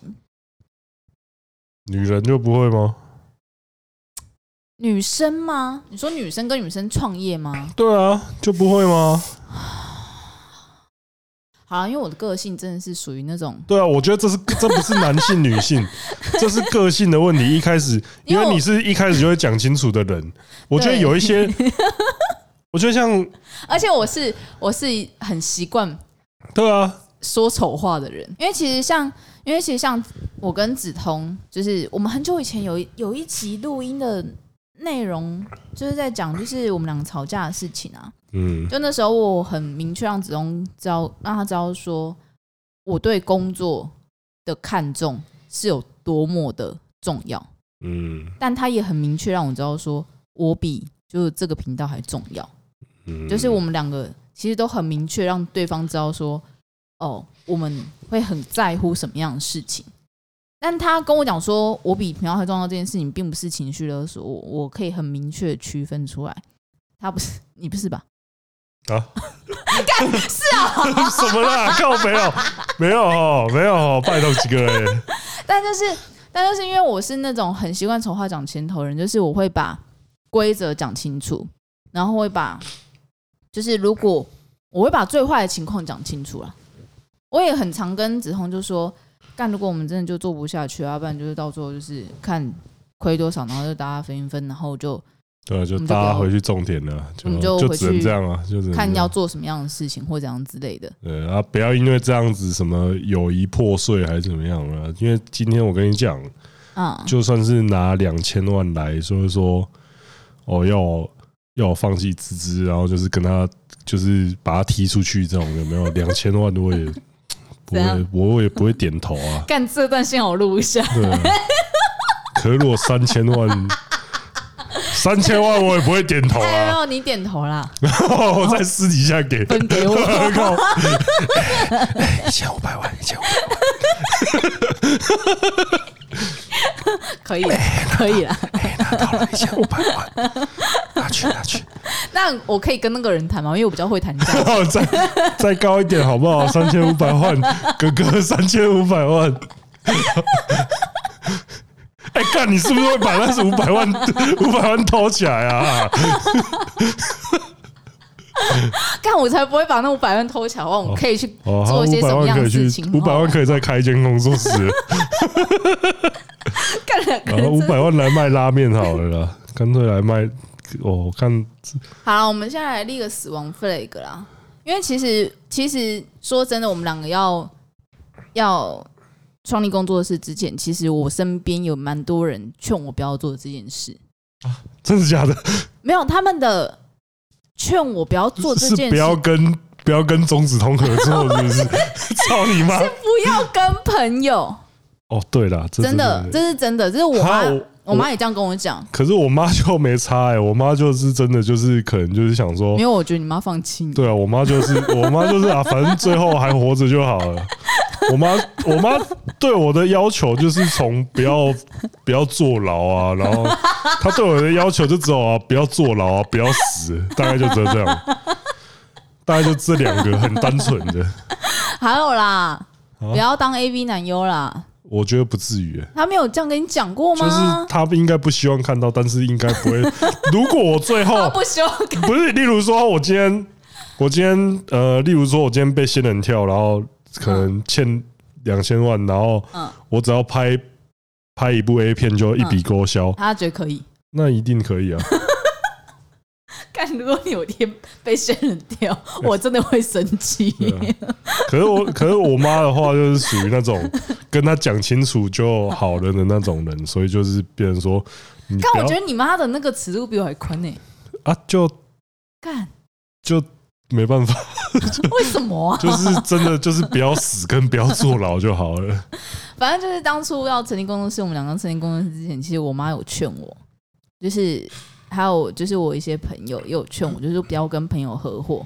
A: 女人就不会吗？
B: 女生吗？你说女生跟女生创业吗？
A: 对啊，就不会吗？
B: 好啊，因为我的个性真的是属于那种……
A: 对啊，我觉得这是这不是男性女性，这是个性的问题。一开始，因为你是一开始就会讲清楚的人，我觉得有一些，我觉得像，
B: 而且我是我是很习惯。
A: 对啊，
B: 说丑话的人，因为其实像，因为其实像我跟梓潼，就是我们很久以前有有一集录音的内容，就是在讲就是我们两个吵架的事情啊。嗯，就那时候我很明确让子东知道，让他知道说我对工作的看重是有多么的重要。嗯，但他也很明确让我知道说我比就是这个频道还重要。嗯，就是我们两个。其实都很明确，让对方知道说，哦，我们会很在乎什么样的事情。但他跟我讲说，我比平常还重要这件事情，并不是情绪勒索，我我可以很明确的区分出来。他不是 你不是吧？
A: 啊，
B: 是啊，
A: 什么啦？靠，没有，没有哦，没有哦，拜托几个人。
B: 但就是，但就是因为我是那种很习惯丑话讲前头人，就是我会把规则讲清楚，然后会把，就是如果我会把最坏的情况讲清楚了。我也很常跟子彤就说，干，如果我们真的就做不下去，要不然就是到时候就是看亏多少，然后就大家分一分，然后就。
A: 对，就大家回去种田了，就就只能这样啊，就是
B: 看要做什么样的事情或怎样之类的。
A: 对啊，不要因为这样子什么友谊破碎还是怎么样啊？因为今天我跟你讲，啊，就算是拿两千万来所以说，哦，要要我放弃资资，然后就是跟他就是把他踢出去这种有没有？两千万我也不会，我也不会点头啊。
B: 干这段先我录一下。
A: 对，可是如果三千万。三千万我也不会点头啊！
B: 你点头啦，
A: 我再私底下给
B: 分给我，
A: 一千五百万，一千五百万，
B: 可以，可以了，
A: 拿到了一千五百万，拿去拿去。
B: 那我可以跟那个人谈吗？因为我比较会谈价，
A: 再再高一点好不好？三千五百万，哥哥，三千五百万。哎，干！你是不是会把那是五百万五百万偷起来啊？
B: 干！我才不会把那五百万偷起来，我可以去做一些什么样的事情？
A: 五百万可以再开一间工作室。
B: 干！
A: 然后五百万来卖拉面好了啦，干脆来卖。哦，看。
B: 好，我们现在来立个死亡 flag 啦。因为其实，其实说真的，我们两个要要。创立工作室之前，其实我身边有蛮多人劝我不要做这件事
A: 啊，真的假的？
B: 没有，他们的劝我不要做这件事，
A: 不要跟不要跟中子通合作，是不是？操你妈！是
B: 不要跟朋友。
A: 哦，对了，
B: 真的，这是真的，这是我妈，我妈也这样跟我讲。
A: 可是我妈就没差哎，我妈就是真的就是可能就是想说，
B: 因为我觉得你妈放弃。
A: 对啊，我妈就是 我妈就是啊，反正最后还活着就好了。我妈，我妈对我的要求就是从不要不要坐牢啊，然后她对我的要求就只有啊，不要坐牢啊，不要死，大概就只有这样，大概就这两个很单纯的。
B: 还有啦，不要当 AV 男优啦。
A: 我觉得不至于。
B: 他没有这样跟你讲过吗？
A: 就是他应该不希望看到，但是应该不会。如果我最后
B: 不希望，
A: 不是，例如说我今天，我今天呃，例如说我今天被仙人跳，然后。可能欠两千万，然后我只要拍拍一部 A 片就一笔勾销。
B: 他觉得可以，
A: 那一定可以啊！
B: 干，如果你有一天被仙人跳，我真的会生气。
A: 可是我，可是我妈的话就是属于那种跟她讲清楚就好了的那种人，所以就是别人说，
B: 但我觉得你妈的那个尺度比我还宽呢。
A: 啊，就
B: 干
A: 就。没办法，
B: 为什么啊？
A: 就是真的，就是不要死跟不要坐牢就好了。
B: 反正就是当初要成立工作室，我们两个成立工作室之前，其实我妈有劝我，就是还有就是我一些朋友也有劝我，就是不要跟朋友合伙，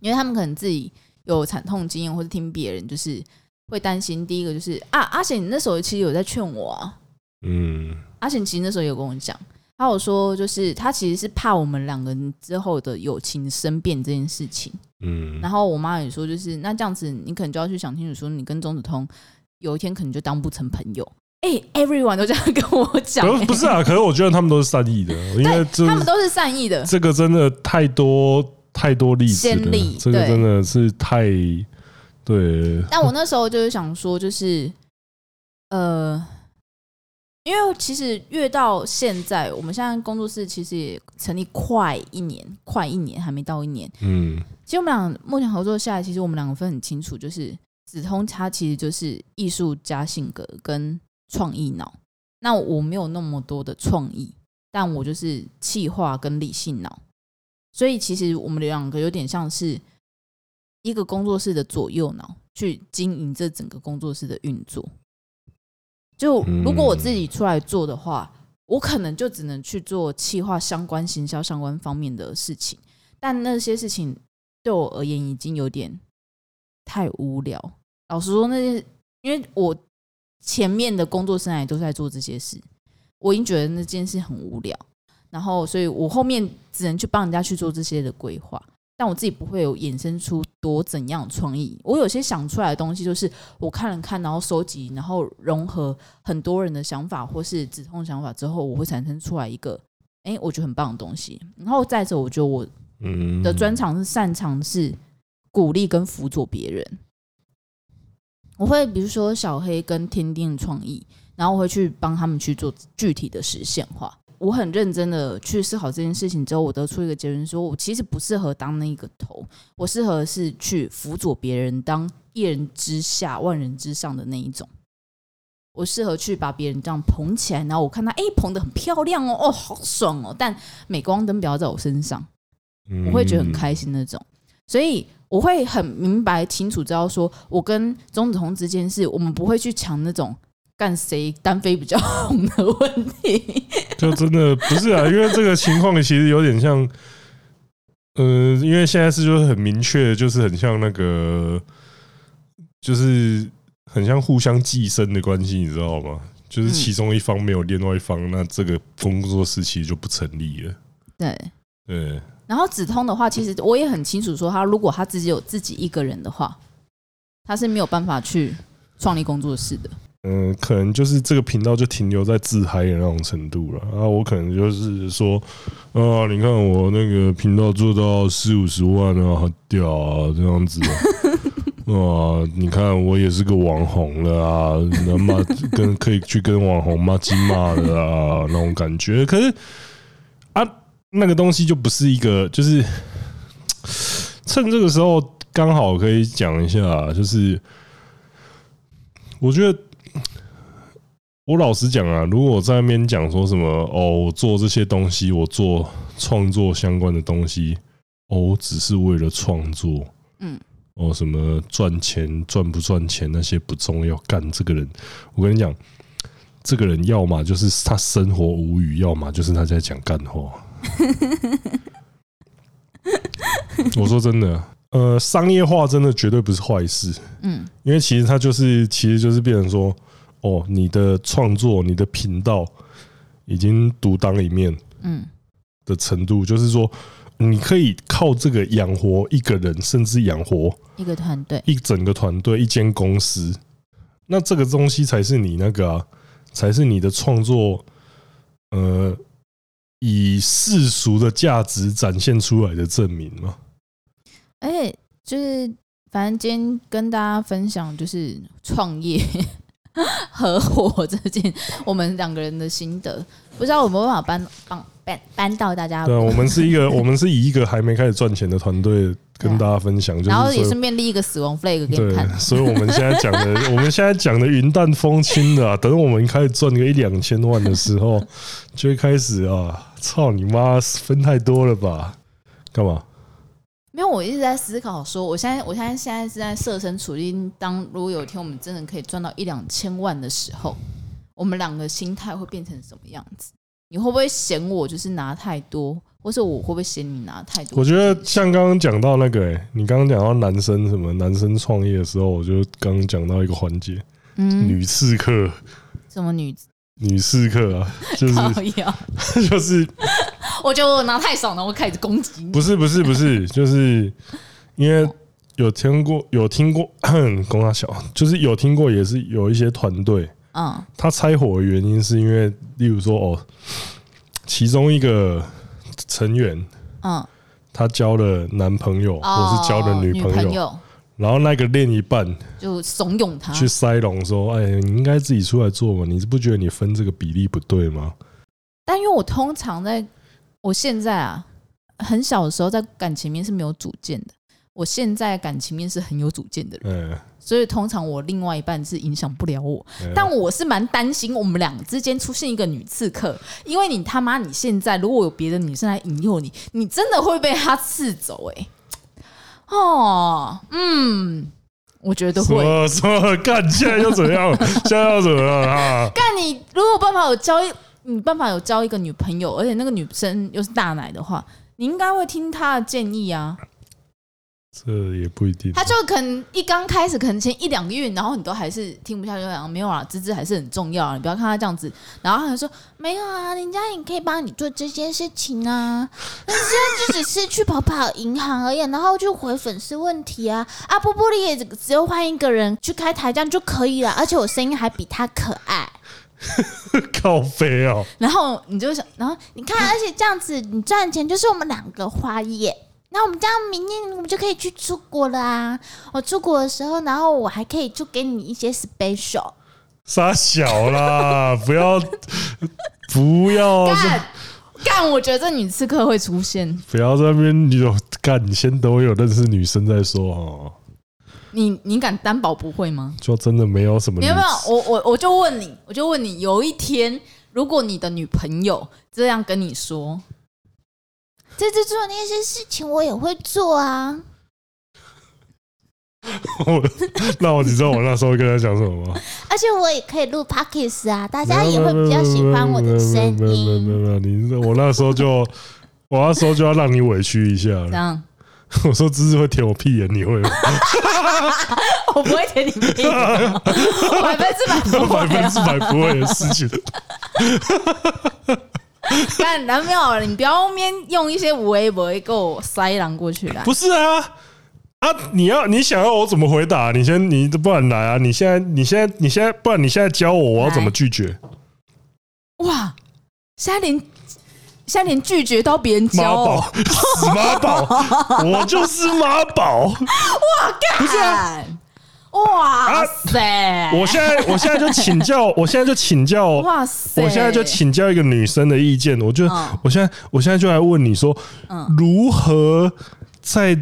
B: 因为他们可能自己有惨痛经验，或者听别人就是会担心。第一个就是啊，阿贤，你那时候其实有在劝我啊，嗯，阿贤其实那时候有跟我讲。他有说，就是他其实是怕我们两个人之后的友情生变这件事情。嗯，然后我妈也说，就是那这样子，你可能就要去想清楚，说你跟钟子通有一天可能就当不成朋友。哎、欸，everyone 都这样跟我讲、欸。
A: 不是啊，可是我觉得他们都是善意的，因为
B: 他们都是善意的。
A: 这个真的太多太多例子例这个真的是太对。
B: 但我那时候就是想说，就是呃。因为其实越到现在，我们现在工作室其实也成立快一年，快一年还没到一年。嗯，其实我们俩目前合作下来，其实我们两个分很清楚，就是子通他其实就是艺术家性格跟创意脑，那我没有那么多的创意，但我就是企划跟理性脑，所以其实我们两个有点像是一个工作室的左右脑，去经营这整个工作室的运作。就如果我自己出来做的话，我可能就只能去做企划相关、行销相关方面的事情。但那些事情对我而言已经有点太无聊。老实说，那些因为我前面的工作生涯都在做这些事，我已经觉得那件事很无聊。然后所以我后面只能去帮人家去做这些的规划。但我自己不会有衍生出多怎样创意。我有些想出来的东西，就是我看了看，然后收集，然后融合很多人的想法或是止痛想法之后，我会产生出来一个，哎，我觉得很棒的东西。然后再者，我觉得我的专长是擅长是鼓励跟辅佐别人。我会比如说小黑跟天丁的创意，然后我会去帮他们去做具体的实现化。我很认真的去思考这件事情之后，我得出一个结论：说我其实不适合当那个头，我适合是去辅佐别人，当一人之下万人之上的那一种。我适合去把别人这样捧起来，然后我看他哎捧的很漂亮哦，哦好爽哦，但镁光灯不要在我身上，我会觉得很开心那种。所以我会很明白清楚知道，说我跟钟子红之间是我们不会去抢那种。干谁单飞比较红的问题，
A: 就真的不是啊，因为这个情况其实有点像，呃，因为现在是就是很明确，就是很像那个，就是很像互相寄生的关系，你知道吗？就是其中一方没有另外一方，那这个工作室其实就不成立了。
B: 对
A: 对。
B: 然后子通的话，其实我也很清楚，说他如果他自己有自己一个人的话，他是没有办法去创立工作室的。
A: 嗯，可能就是这个频道就停留在自嗨的那种程度了。啊，我可能就是说，啊，你看我那个频道做到四五十万啊，好屌啊，这样子。啊，你看我也是个网红了啊，那骂跟可以去跟网红骂鸡骂的啊，那种感觉。可是啊，那个东西就不是一个，就是 趁这个时候刚好可以讲一下，就是我觉得。我老实讲啊，如果我在那边讲说什么哦，我做这些东西，我做创作相关的东西，哦，我只是为了创作，嗯，哦，什么赚钱赚不赚钱那些不重要，干这个人，我跟你讲，这个人要么就是他生活无语，要么就是他在讲干话。我说真的，呃，商业化真的绝对不是坏事，嗯，因为其实它就是，其实就是变成说。哦，你的创作，你的频道已经独当一面，嗯，的程度，就是说，你可以靠这个养活一个人，甚至养活
B: 一个团队，
A: 一整个团队，一间公司。那这个东西才是你那个啊，才是你的创作，呃，以世俗的价值展现出来的证明嘛。
B: 而且就是，反正今天跟大家分享就是创业。合伙这件，我们两个人的心得，不知道有没有办法搬帮搬搬到大家。
A: 对，我们是一个，我们是以一个还没开始赚钱的团队跟大家分享，
B: 然后也顺便立一个死亡 flag 给你看。
A: 所以我们现在讲的，我们现在讲的云淡风轻的，等我们开始赚个一两千万的时候，就会开始啊，操你妈，分太多了吧？干嘛？
B: 没有，我一直在思考说，我现在，我现在现在是在设身处地，当如果有一天我们真的可以赚到一两千万的时候，我们两个心态会变成什么样子？你会不会嫌我就是拿太多，或是我会不会嫌你拿太多？
A: 我觉得像刚刚讲到那个、欸，你刚刚讲到男生什么男生创业的时候，我就刚刚讲到一个环节，嗯，女刺客，
B: 什么女？
A: 女刺客啊，就是 就是。
B: 我觉得我拿太爽了，我开始攻击你。
A: 不是不是不是，就是因为有听过有听过，公他小就是有听过，也是有一些团队，嗯，他拆伙的原因是因为，例如说哦，其中一个成员，嗯，他交了男朋友或是交了女朋友，然后那个另一半
B: 就怂恿他
A: 去塞龙说，哎，你应该自己出来做嘛，你是不觉得你分这个比例不对吗？
B: 但因为我通常在。我现在啊，很小的时候在感情面是没有主见的。我现在感情面是很有主见的人，所以通常我另外一半是影响不了我。但我是蛮担心我们俩之间出现一个女刺客，因为你他妈你现在如果有别的女生来引诱你，你真的会被她刺走哎、欸。哦，嗯，我觉得会。
A: 我说干，现在又怎样？现在又怎么样啊？
B: 干你如果办法有交一。你办法有交一个女朋友，而且那个女生又是大奶的话，你应该会听她的建议啊。
A: 这也不一定，
B: 他就可能一刚开始，可能前一两个月，然后你都还是听不下去，然后没有啊，芝芝还是很重要啊，你不要看他这样子。然后他就说没有啊，人家也可以帮你做这件事情啊，但是现在就只是去跑跑银行而已，然后就回粉丝问题啊，啊，波波里也只有换一个人去开台这样就可以了，而且我声音还比他可爱，
A: 靠飞哦。
B: 然后你就想，然后你看，而且这样子你赚钱就是我们两个花耶。那我们这样明年我们就可以去出国了啊！我出国的时候，然后我还可以就给你一些 special。
A: 傻小啦，不要不要
B: 干干！我觉得这女刺客会出现。
A: 不要在那边，你有干，你先等我有认识女生再说哦。
B: 你你敢担保不会吗？
A: 就真的没有什么。
B: 没有没有，我我我就问你，我就问你，有一天如果你的女朋友这样跟你说。这次做那些事情，我也会做啊。
A: 那我你知道我那时候跟他讲什么吗？
B: 而且我也可以录 Podcast 啊，大家也会比较喜欢我的声音。没有没有没有，
A: 你我那时候就我那时候就要让你委屈一下。这样，我说芝芝会舔我屁眼，你会吗？
B: 我不会舔你屁眼，百分之百不会，
A: 百分之百不会的事情。
B: 干男朋友，你不要后面用一些微博给我塞狼过去啦。
A: 不是啊啊！你要你想要我怎么回答？你先你不然来啊！你现在你现在你现在不然你现在教我，我要怎么拒绝？
B: 哇！现在连现在连拒绝到别人教
A: 妈宝，死妈宝！我就是妈宝！
B: 哇！干不是啊！哇塞！
A: 我现在，我现在就请教，我现在就请教，哇塞！我现在就请教一个女生的意见。我就，我现在，我现在就来问你说，如何在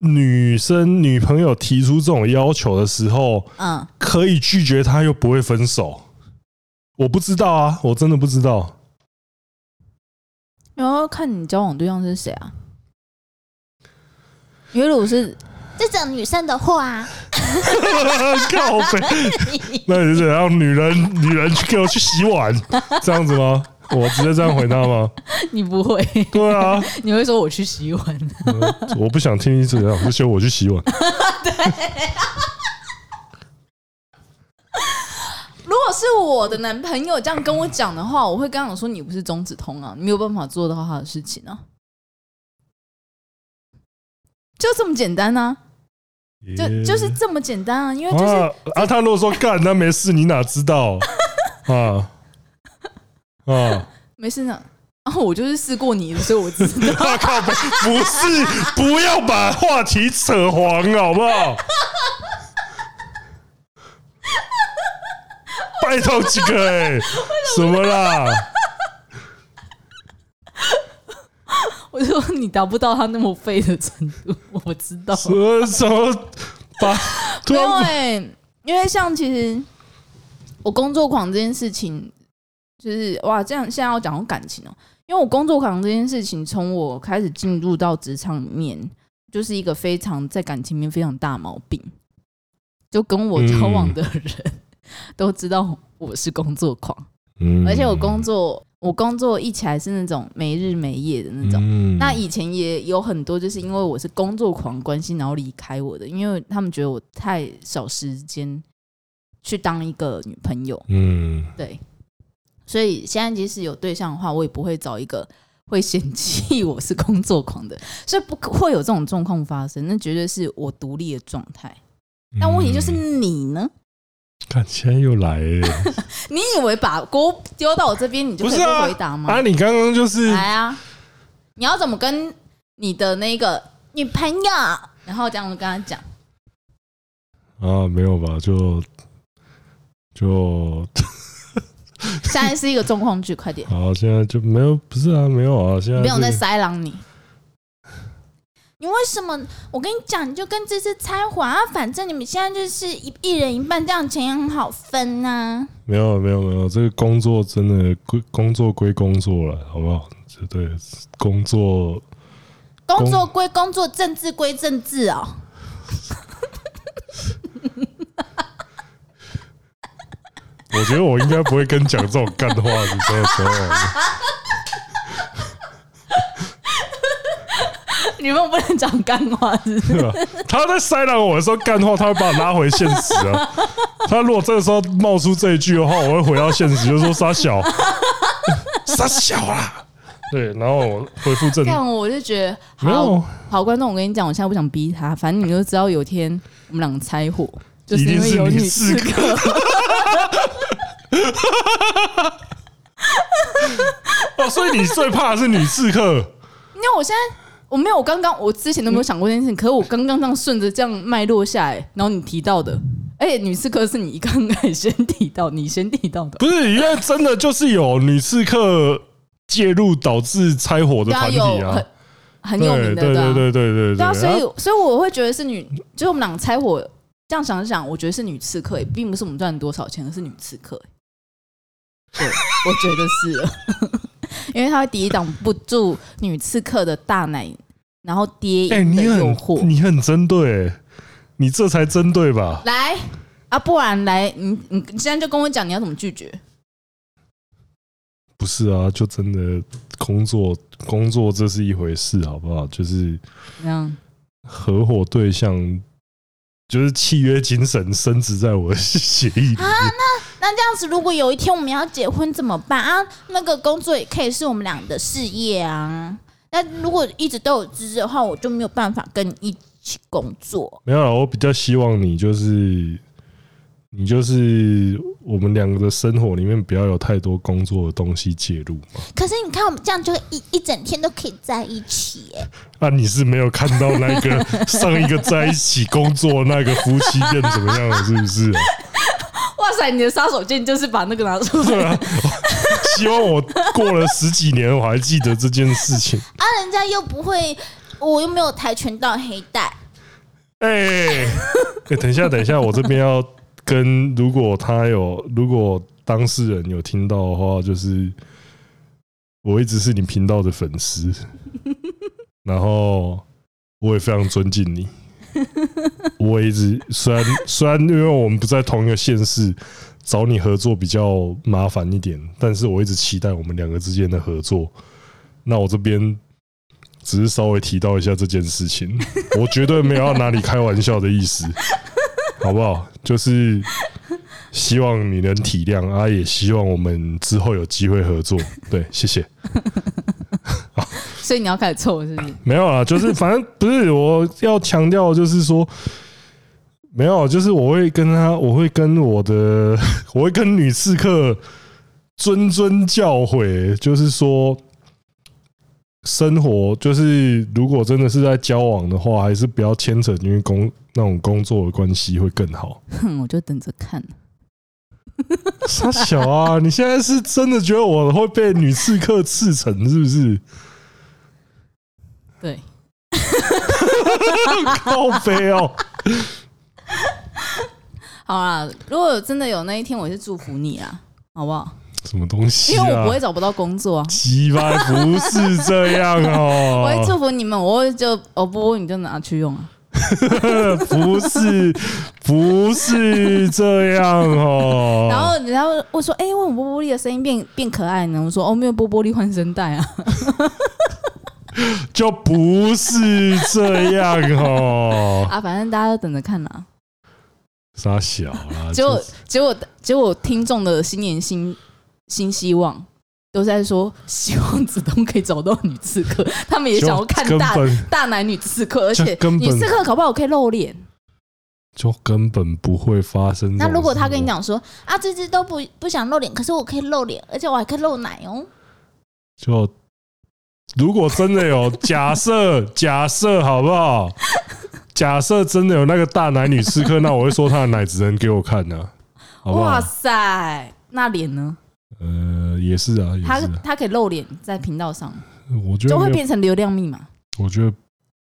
A: 女生女朋友提出这种要求的时候，嗯，可以拒绝她又不会分手？我不知道啊，我真的不知道。
B: 然后看你交往对象是谁啊？因为如果是。这种女生的话，
A: 靠背，那你是让女人女人去给我去洗碗，这样子吗？我直接这样回答吗？
B: 你不会？
A: 对啊，
B: 你会说我去洗碗？
A: 嗯、我不想听你这样，就说我去洗碗。对，
B: 如果是我的男朋友这样跟我讲的话，我会跟他说：“你不是中指通啊，你没有办法做到他的事情啊。”就这么简单啊！就就是这么简单啊！因为就是啊，
A: 啊他如果说干，那没事，你哪知道 啊啊？
B: 没事呢啊！我就是试过你，所以我知道。
A: 靠！不是，不要把话题扯黄，好不好？拜托几个哎，什么啦？
B: 我说你达不到他那么废的程度，我知道。
A: 什么什么？把
B: 因为因为像其实我工作狂这件事情，就是哇，这样现在要讲感情哦。因为我工作狂这件事情，从我开始进入到职场里面，就是一个非常在感情面非常大毛病。就跟我交往的人 都知道我是工作狂，嗯，而且我工作。我工作一起来是那种没日没夜的那种，嗯、那以前也有很多就是因为我是工作狂关系，然后离开我的，因为他们觉得我太少时间去当一个女朋友，嗯，对，所以现在即使有对象的话，我也不会找一个会嫌弃我是工作狂的，所以不会有这种状况发生，那绝对是我独立的状态。但问题就是你呢？
A: 看，现在又来了！
B: 你以为把锅丢到我这边，你就可以不回答吗？
A: 啊，你刚刚就是
B: 来啊！你要怎么跟你的那个女朋友，然后这样跟他讲？
A: 啊，没有吧？就就
B: 现在是一个状况剧，快点！
A: 好，现在就没有，不是啊，没有啊，现在
B: 没有在塞狼你。你为什么？我跟你讲，你就跟这次拆伙啊！反正你们现在就是一一人一半，这样钱也很好分呐、啊。
A: 没有没有没有，这个工作真的归工作归工作了，好不好？对，工作
B: 工作归工作，政治归政治哦。
A: 我觉得我应该不会跟讲这种干话的时候。
B: 女朋友不能讲干话是不是？
A: 对啊，他在塞狼我的时候干话，他会把我拉回现实啊。他如果这个时候冒出这一句的话，我会回到现实，就说傻小，傻小啊。对，然后我回复正。这样
B: 我就觉得好，好观众，我跟你讲，我现在不想逼他，反正你们就知道有一天我们两个拆伙，就是因为有女刺客。
A: 哦，所以你最怕的是女刺客？
B: 因为我现在我没有，我刚刚我之前都没有想过这件事情，可是我刚刚这样顺着这样脉络下来，然后你提到的，而且女刺客是你刚刚先提到，你先提到的，
A: 不是？因为真的就是有女刺客介入导致拆伙的团体啊，
B: 很很有名的，对
A: 对对对对对，
B: 所以所以我会觉得是女，就是我们两个拆伙，这样想一想，我觉得是女刺客，并不是我们赚多少钱，而是女刺客。对，我觉得是，因为他会抵挡不住女刺客的大奶，然后爹的诱惑。
A: 你很针对，你这才针对吧？
B: 来啊，不然来，你你现在就跟我讲，你要怎么拒绝？
A: 不是啊，就真的工作工作这是一回事，好不好？就是这样，合伙对象就是契约精神深植在我的协议里。啊，
B: 那。那这样子，如果有一天我们要结婚怎么办啊？那个工作也可以是我们俩的事业啊。那如果一直都有资质的话，我就没有办法跟你一起工作。
A: 没有啦，我比较希望你就是你就是我们两个的生活里面不要有太多工作的东西介入嘛。
B: 可是你看，我们这样就一一整天都可以在一起耶。
A: 啊，你是没有看到那个上一个在一起工作那个夫妻变怎么样了，是不是？
B: 哇塞！你的杀手锏就是把那个拿出来。啊。
A: 希望我过了十几年，我还记得这件事情。
B: 啊，人家又不会，我又没有跆拳道黑带。
A: 哎，等一下，等一下，我这边要跟，如果他有，如果当事人有听到的话，就是我一直是你频道的粉丝，然后我也非常尊敬你。我一直虽然虽然因为我们不在同一个县市，找你合作比较麻烦一点，但是我一直期待我们两个之间的合作。那我这边只是稍微提到一下这件事情，我绝对没有要拿你开玩笑的意思，好不好？就是希望你能体谅啊，也希望我们之后有机会合作。对，谢谢。
B: 所以你要开始凑是不是？
A: 没有啊，就是反正不是我要强调，就是说没有，就是我会跟他，我会跟我的，我会跟女刺客谆谆教诲，就是说生活，就是如果真的是在交往的话，还是不要牵扯，因为工那种工作的关系会更好。
B: 哼，我就等着看。
A: 傻小啊，你现在是真的觉得我会被女刺客刺成是不是？
B: 对，
A: 好悲哦。
B: 好啦，如果真的有那一天，我是祝福你啊，好不好？
A: 什么东西？
B: 因为我不会找不到工作啊。
A: 鸡巴不是这样哦。
B: 我会祝福你们，我会就哦不，你就拿去用啊。
A: 不是，不是这样哦。
B: 然后，然后我说，哎，为什么波波利的声音变变可爱呢？我说，哦，没有波波利换声带啊。
A: 就不是这样哦。
B: 啊，反正大家都等着看啦。
A: 傻小啊！
B: 结果，结果，结果，听众的新年新新希望都在说，希望子东可以找到女刺客。他们也想要看大大男女刺客，而且女刺客搞不好可以露脸，
A: 就根本不会发生。
B: 那如果他跟你讲说啊，这只都不不想露脸，可是我可以露脸，而且我还可以露奶哦，
A: 就。如果真的有 假设，假设好不好？假设真的有那个大奶女刺客，那我会说她的奶只能给我看呢、啊，好不好？
B: 哇塞，那脸呢？
A: 呃，也是啊，也是啊，
B: 他他可以露脸在频道上，
A: 我觉得就
B: 会变成流量密码。
A: 我觉得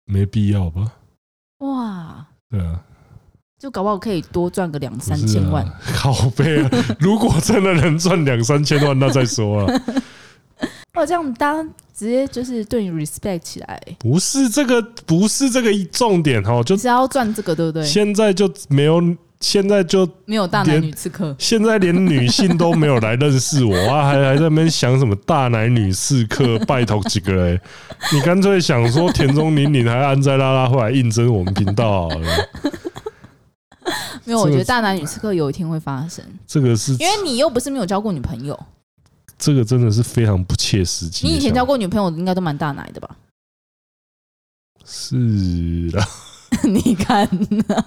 A: 没必要吧？
B: 哇，
A: 对啊，
B: 就搞不好可以多赚个两三千万。
A: 好悲 啊！如果真的能赚两三千万，那再说啊。
B: 哦，这样当直接就是对你 respect 起来，
A: 不是这个，不是这个重点哦，就只要
B: 赚这个，对不对？
A: 现在就没有，现在就
B: 没有大男女刺客，
A: 现在连女性都没有来认识我啊，还还在那边想什么大男女刺客，拜托几个嘞？你干脆想说田中玲玲还安在拉拉会来应征我们频道好了。
B: 没有，我觉得大男女刺客有一天会发生。
A: 这个是
B: 因为你又不是没有交过女朋友，
A: 这个真的是非常不切实际。
B: 你以前交过女朋友，应该都蛮大奶的吧？
A: 是的，
B: 你看，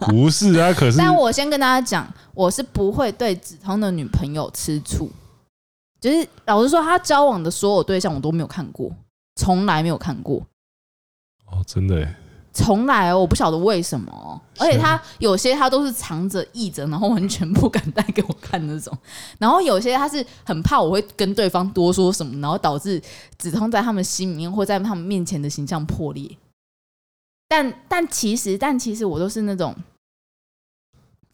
A: 不是啊？可是，
B: 但我先跟大家讲，我是不会对子通的女朋友吃醋。就是老实说，他交往的所有对象我都没有看过，从来没有看过。
A: 哦，真的。
B: 从来我不晓得为什么，而且他有些他都是藏着掖着，然后完全不敢带给我看那种。然后有些他是很怕我会跟对方多说什么，然后导致子通在他们心里面或在他们面前的形象破裂。但但其实但其实我都是那种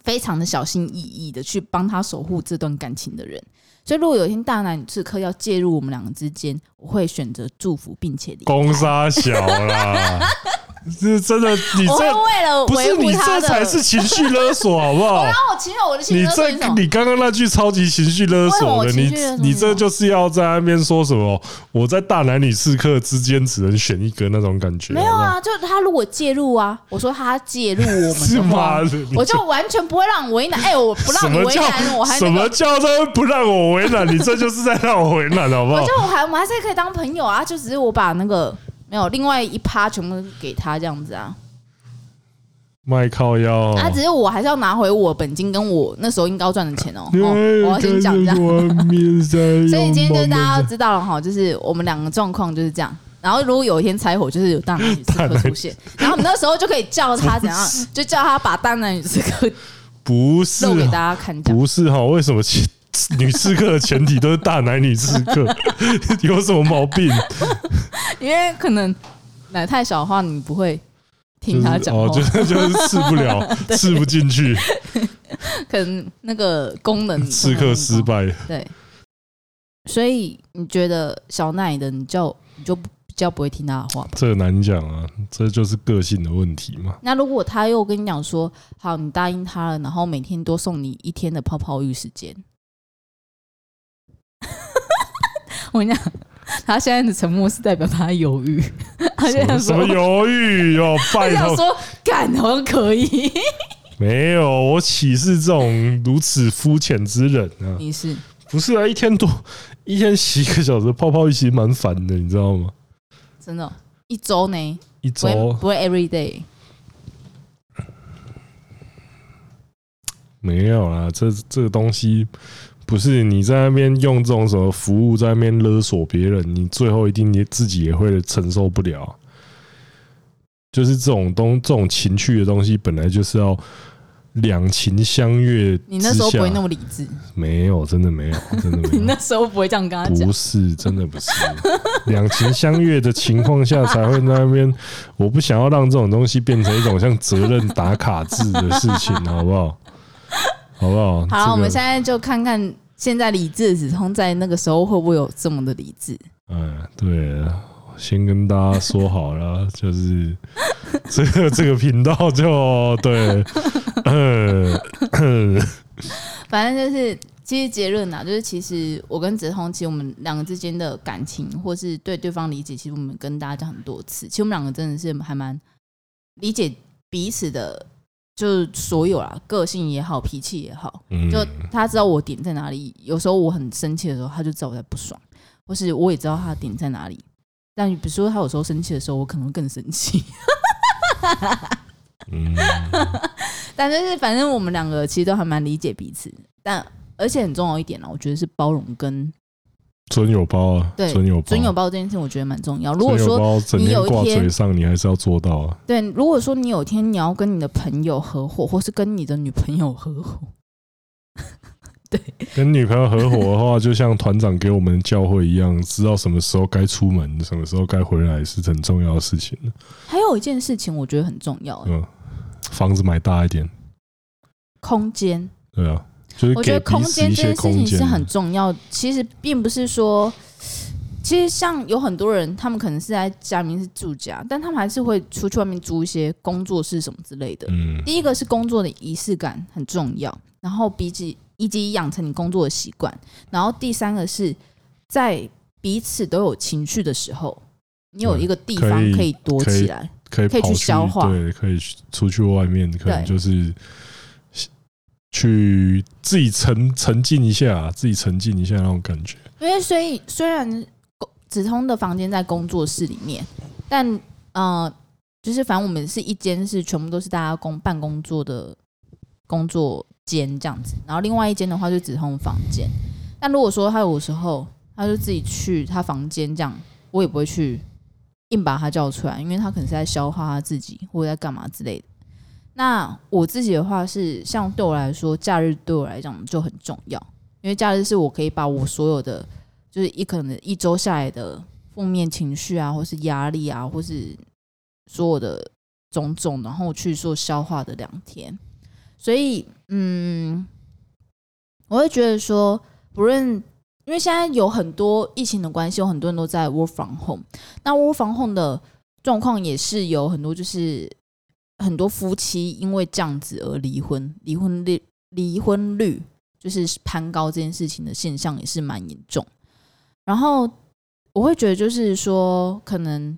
B: 非常的小心翼翼的去帮他守护这段感情的人。所以如果有一天大男女刺客要介入我们两个之间，我会选择祝福并且。
A: 攻杀小啦。是真的，你这
B: 为了
A: 不是你这才是情绪勒索，好不好？
B: 然后我情绪，我的情绪勒索。
A: 你这，你刚刚那句超级情绪勒索的，你你这就是要在那边说什么？我在大男女刺客之间只能选一个那种感觉。
B: 没有啊，就他如果介入啊，我说他介入我们 是吗？我就完全不会让我为难。哎，我不让你为难，我还
A: 什么叫做不让我为难？你这就是在让我为难，好不好？
B: 我就我还我们还是可以当朋友啊，就只是我把那个。没有，另外一趴全部给他这样子啊，
A: 卖靠腰。
B: 啊，只是我还是要拿回我本金跟我那时候应该赚的钱哦。哦，我要先讲这样。所以今天就大家知道了哈，就是我们两个状况就是这样。然后如果有一天拆伙，就是有大男女刺客出现，然后我们那时候就可以叫他怎样，就叫他把大男女刺客
A: 不是
B: 露给大家看。
A: 不是哈，为什么？女刺客的前提都是大奶女刺客，有什么毛病？
B: 因为可能奶太小的话，你不会听他讲。
A: 哦，就是就是刺不了，刺不进去。
B: 可能那个功能
A: 刺客失败。
B: 对，所以你觉得小奶的，你就你就比较不会听他的话吧？
A: 这难讲啊，这就是个性的问题嘛。
B: 那如果他又跟你讲说，好，你答应他了，然后每天多送你一天的泡泡浴时间。我跟你讲，他现在的沉默是代表他犹豫。他现在
A: 什么犹豫哦？拜托，
B: 说干好像可以。
A: 没有，我岂是这种如此肤浅之人啊？
B: 你是
A: 不是啊？一天多一天洗一个小时泡泡浴，其实蛮烦的，你知道吗？
B: 真的，一周呢？
A: 一周
B: 不会 every day。
A: 没有啦，这这个东西。不是你在那边用这种什么服务在那边勒索别人，你最后一定你自己也会承受不了。就是这种东这种情趣的东西，本来就是要两情相悦。
B: 你那时候不会那么理智？
A: 没有，真的没有，真的没有。
B: 你那时候不会这样跟他讲？
A: 不是，真的不是。两情相悦的情况下才会在那边。我不想要让这种东西变成一种像责任打卡制的事情，好不好？好不好？
B: 好，这个、我们现在就看看现在理智的子通在那个时候会不会有这么的理智？
A: 嗯，对，先跟大家说好了，就是这个这个频道就对，嗯，
B: 反正就是其实结论啊，就是其实我跟子通，其实我们两个之间的感情，或是对对方理解，其实我们跟大家讲很多次，其实我们两个真的是还蛮理解彼此的。就是所有啦，个性也好，脾气也好，就他知道我点在哪里。有时候我很生气的时候，他就知道我在不爽，或是我也知道他的点在哪里。但比如说他有时候生气的时候，我可能会更生气。嗯，但就是反正我们两个其实都还蛮理解彼此，但而且很重要一点呢，我觉得是包容跟。
A: 尊有包啊，
B: 对，
A: 尊有
B: 尊有包这件事情，我觉得蛮重要。如果说你有一天挂
A: 嘴上，你还是要做到啊。
B: 对，如果说你有一天你要跟你的朋友合伙，或是跟你的女朋友合伙，对，
A: 跟女朋友合伙的话，就像团长给我们教会一样，知道什么时候该出门，什么时候该回来，是很重要的事情。
B: 还有一件事情，我觉得很重要，嗯，
A: 房子买大一点，
B: 空间，
A: 对啊。
B: 我觉得空间这件事情是很重要。其实并不是说，其实像有很多人，他们可能是在家里面是住家，但他们还是会出去外面租一些工作室什么之类的。
A: 嗯，
B: 第一个是工作的仪式感很重要，然后比起以及养成你工作的习惯，然后第三个是在彼此都有情绪的时候，你有一个地方可以躲起来，
A: 可以可以，
B: 可以去消化，
A: 对，可以出去外面，可能就是。去自己沉沉浸一下，自己沉浸一下那种感觉。
B: 因为所以虽然子通的房间在工作室里面，但呃，就是反正我们是一间是全部都是大家工办公桌的工作间这样子，然后另外一间的话就子通房间。但如果说他有时候他就自己去他房间这样，我也不会去硬把他叫出来，因为他可能是在消化他自己或者在干嘛之类的。那我自己的话是，像对我来说，假日对我来讲就很重要，因为假日是我可以把我所有的，就是一可能一周下来的负面情绪啊，或是压力啊，或是所有的种种，然后去做消化的两天。所以，嗯，我会觉得说，不论因为现在有很多疫情的关系，有很多人都在 work from home，那 work from home 的状况也是有很多就是。很多夫妻因为这样子而离婚，离婚率离婚率就是攀高，这件事情的现象也是蛮严重。然后我会觉得，就是说，可能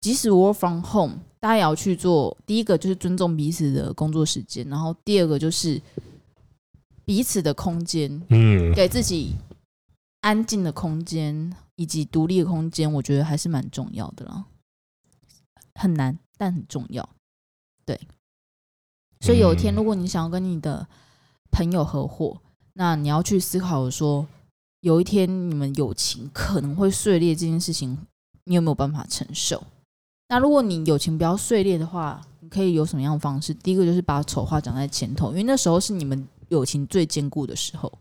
B: 即使 work from home，大家也要去做。第一个就是尊重彼此的工作时间，然后第二个就是彼此的空间，嗯，给自己安静的空间以及独立的空间，我觉得还是蛮重要的啦。很难，但很重要。对，所以有一天，如果你想要跟你的朋友合伙，那你要去思考说，有一天你们友情可能会碎裂这件事情，你有没有办法承受？那如果你友情不要碎裂的话，你可以有什么样的方式？第一个就是把丑话讲在前头，因为那时候是你们友情最坚固的时候。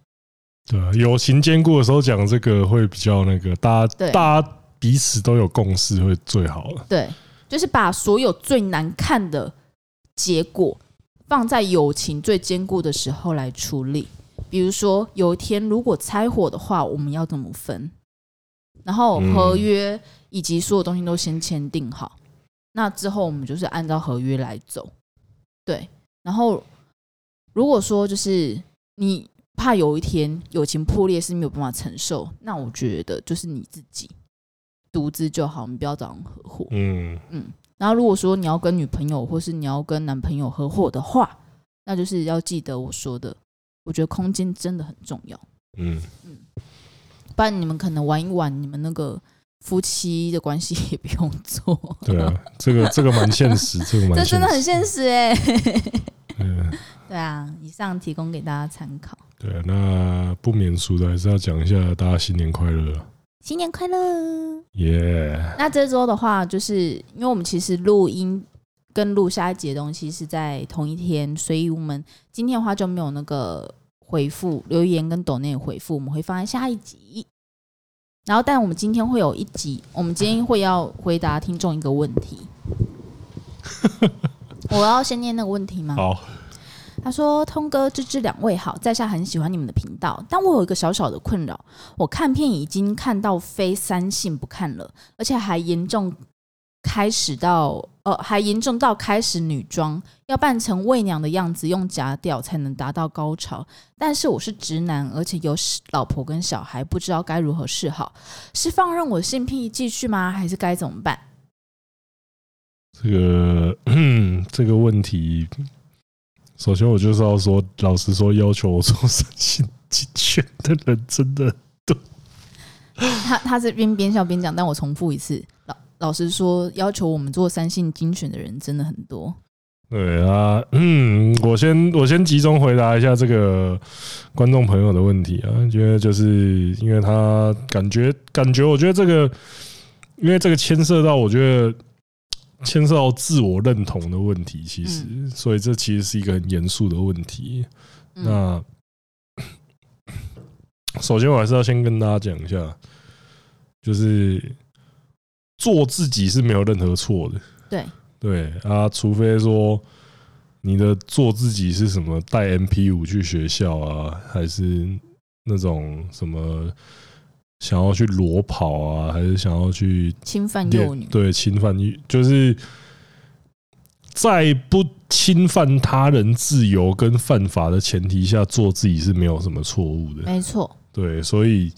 A: 对啊，友情坚固的时候讲这个会比较那个，大家大家彼此都有共识会最好了。
B: 对，就是把所有最难看的。结果放在友情最坚固的时候来处理，比如说有一天如果拆伙的话，我们要怎么分？然后合约以及所有东西都先签订好，那之后我们就是按照合约来走。对，然后如果说就是你怕有一天友情破裂是没有办法承受，那我觉得就是你自己独自就好，我们不要找人合伙。嗯嗯。然后，如果说你要跟女朋友或是你要跟男朋友合伙的话，那就是要记得我说的，我觉得空间真的很重要。嗯嗯，不然你们可能玩一玩，你们那个夫妻的关系也不用做。
A: 对啊，这个这个蛮现实，这个蛮这
B: 真的很现实哎。嗯，对啊，以上提供给大家参考。
A: 对啊，那不免俗的还是要讲一下，大家新年快乐。
B: 新年快乐！
A: 耶！
B: 那这周的话，就是因为我们其实录音跟录下一集的东西是在同一天，所以我们今天的话就没有那个回复留言跟抖内回复，我们会放在下一集。然后，但我们今天会有一集，我们今天会要回答听众一个问题。我要先念那个问题吗？
A: 好。
B: 他说：“通哥、芝芝两位好，在下很喜欢你们的频道，但我有一个小小的困扰，我看片已经看到非三性不看了，而且还严重开始到呃，还严重到开始女装要扮成伪娘的样子，用假屌才能达到高潮。但是我是直男，而且有老婆跟小孩，不知道该如何是好，是放任我性癖继续吗？还是该怎么
A: 办？这个，这个问题。”首先，我就是要说，老实说，要求我做三性精选的人真的多。
B: 他他是边边笑边讲，但我重复一次，老老实说，要求我们做三性精选的人真的很多。
A: 对啊，嗯，我先我先集中回答一下这个观众朋友的问题啊，因为就是因为他感觉感觉，我觉得这个，因为这个牵涉到，我觉得。牵涉到自我认同的问题，其实，所以这其实是一个很严肃的问题。那 首先，我还是要先跟大家讲一下，就是做自己是没有任何错的。
B: 对
A: 对啊，除非说你的做自己是什么带 MP 五去学校啊，还是那种什么想要去裸跑啊，还是想要去
B: 侵犯幼女？
A: 对，侵犯就是在不侵犯他人自由跟犯法的前提下做自己是没有什么错误的。
B: 没错，
A: 对，所以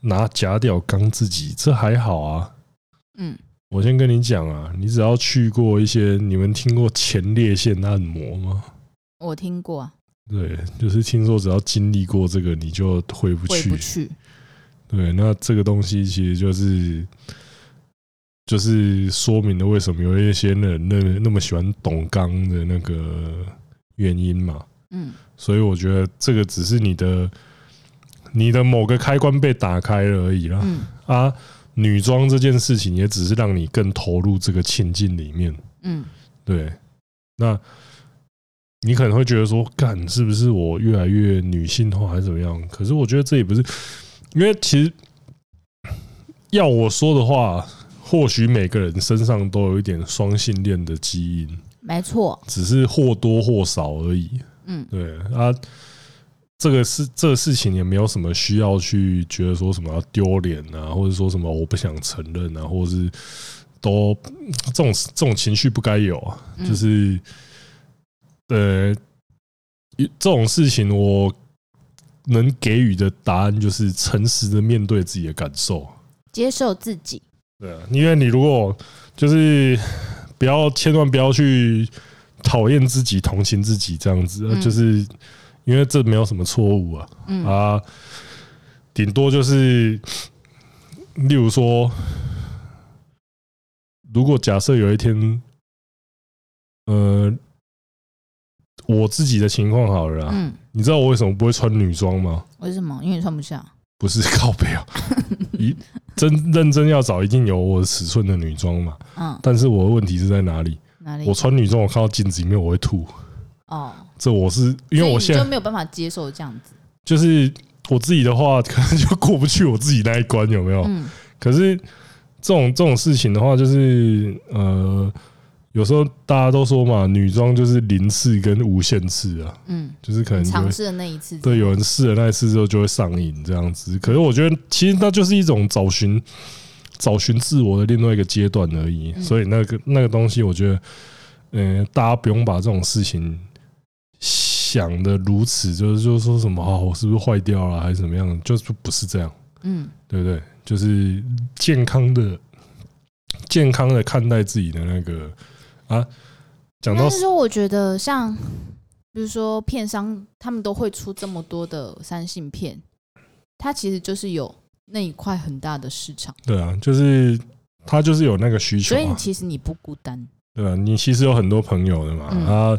A: 拿假屌刚自己这还好啊。
B: 嗯，
A: 我先跟你讲啊，你只要去过一些，你们听过前列腺按摩吗？
B: 我听过啊。
A: 对，就是听说只要经历过这个，你就回不去。
B: 回不去。
A: 对，那这个东西其实就是，就是说明了为什么有一些人那那么喜欢董刚的那个原因嘛。
B: 嗯。
A: 所以我觉得这个只是你的，你的某个开关被打开了而已啦。
B: 嗯。
A: 啊，女装这件事情也只是让你更投入这个情境里面。
B: 嗯。对。
A: 那。你可能会觉得说，干是不是我越来越女性化还是怎么样？可是我觉得这也不是，因为其实要我说的话，或许每个人身上都有一点双性恋的基因，
B: 没错，
A: 只是或多或少而已。嗯，对啊，这个事这个事情也没有什么需要去觉得说什么要丢脸啊，或者说什么我不想承认啊，或者是都这种这种情绪不该有啊，就是。呃，这种事情我能给予的答案就是诚实的面对自己的感受，
B: 接受自己。
A: 对啊，因为你如果就是不要，千万不要去讨厌自己、同情自己这样子，就是因为这没有什么错误啊。啊，顶多就是，例如说，如果假设有一天，呃。我自己的情况好了，嗯，你知道我为什么不会穿女装吗？
B: 为什么？因为你穿不下。
A: 不是靠背啊，一真认真要找，一定有我尺寸的女装嘛。嗯，但是我的问题是在哪里？
B: 哪里？
A: 我穿女装，我看到镜子里面我会吐。
B: 哦，
A: 这我是因为我现在
B: 就没有办法接受这样子。
A: 就是我自己的话，可能就过不去我自己那一关，有没有？嗯。可是这种这种事情的话，就是呃。有时候大家都说嘛，女装就是零次跟无限次啊，嗯，就是可能尝试的那一次，对，有人试了那一次之后就会上瘾这样子。可是我觉得，其实那就是一种找寻、找寻自我的另外一个阶段而已。所以那个那个东西，我觉得，嗯，大家不用把这种事情想的如此，就是就是说什么啊，我是不是坏掉了，还是怎么样？就是不是这样，嗯，对不对？就是健康的、健康的看待自己的那个。啊，讲到
B: 是说，我觉得像，比如说片商，他们都会出这么多的三性片，它其实就是有那一块很大的市场。
A: 对啊，就是他就是有那个需求，
B: 所以其实你不孤单。
A: 对啊，你其实有很多朋友的嘛。啊，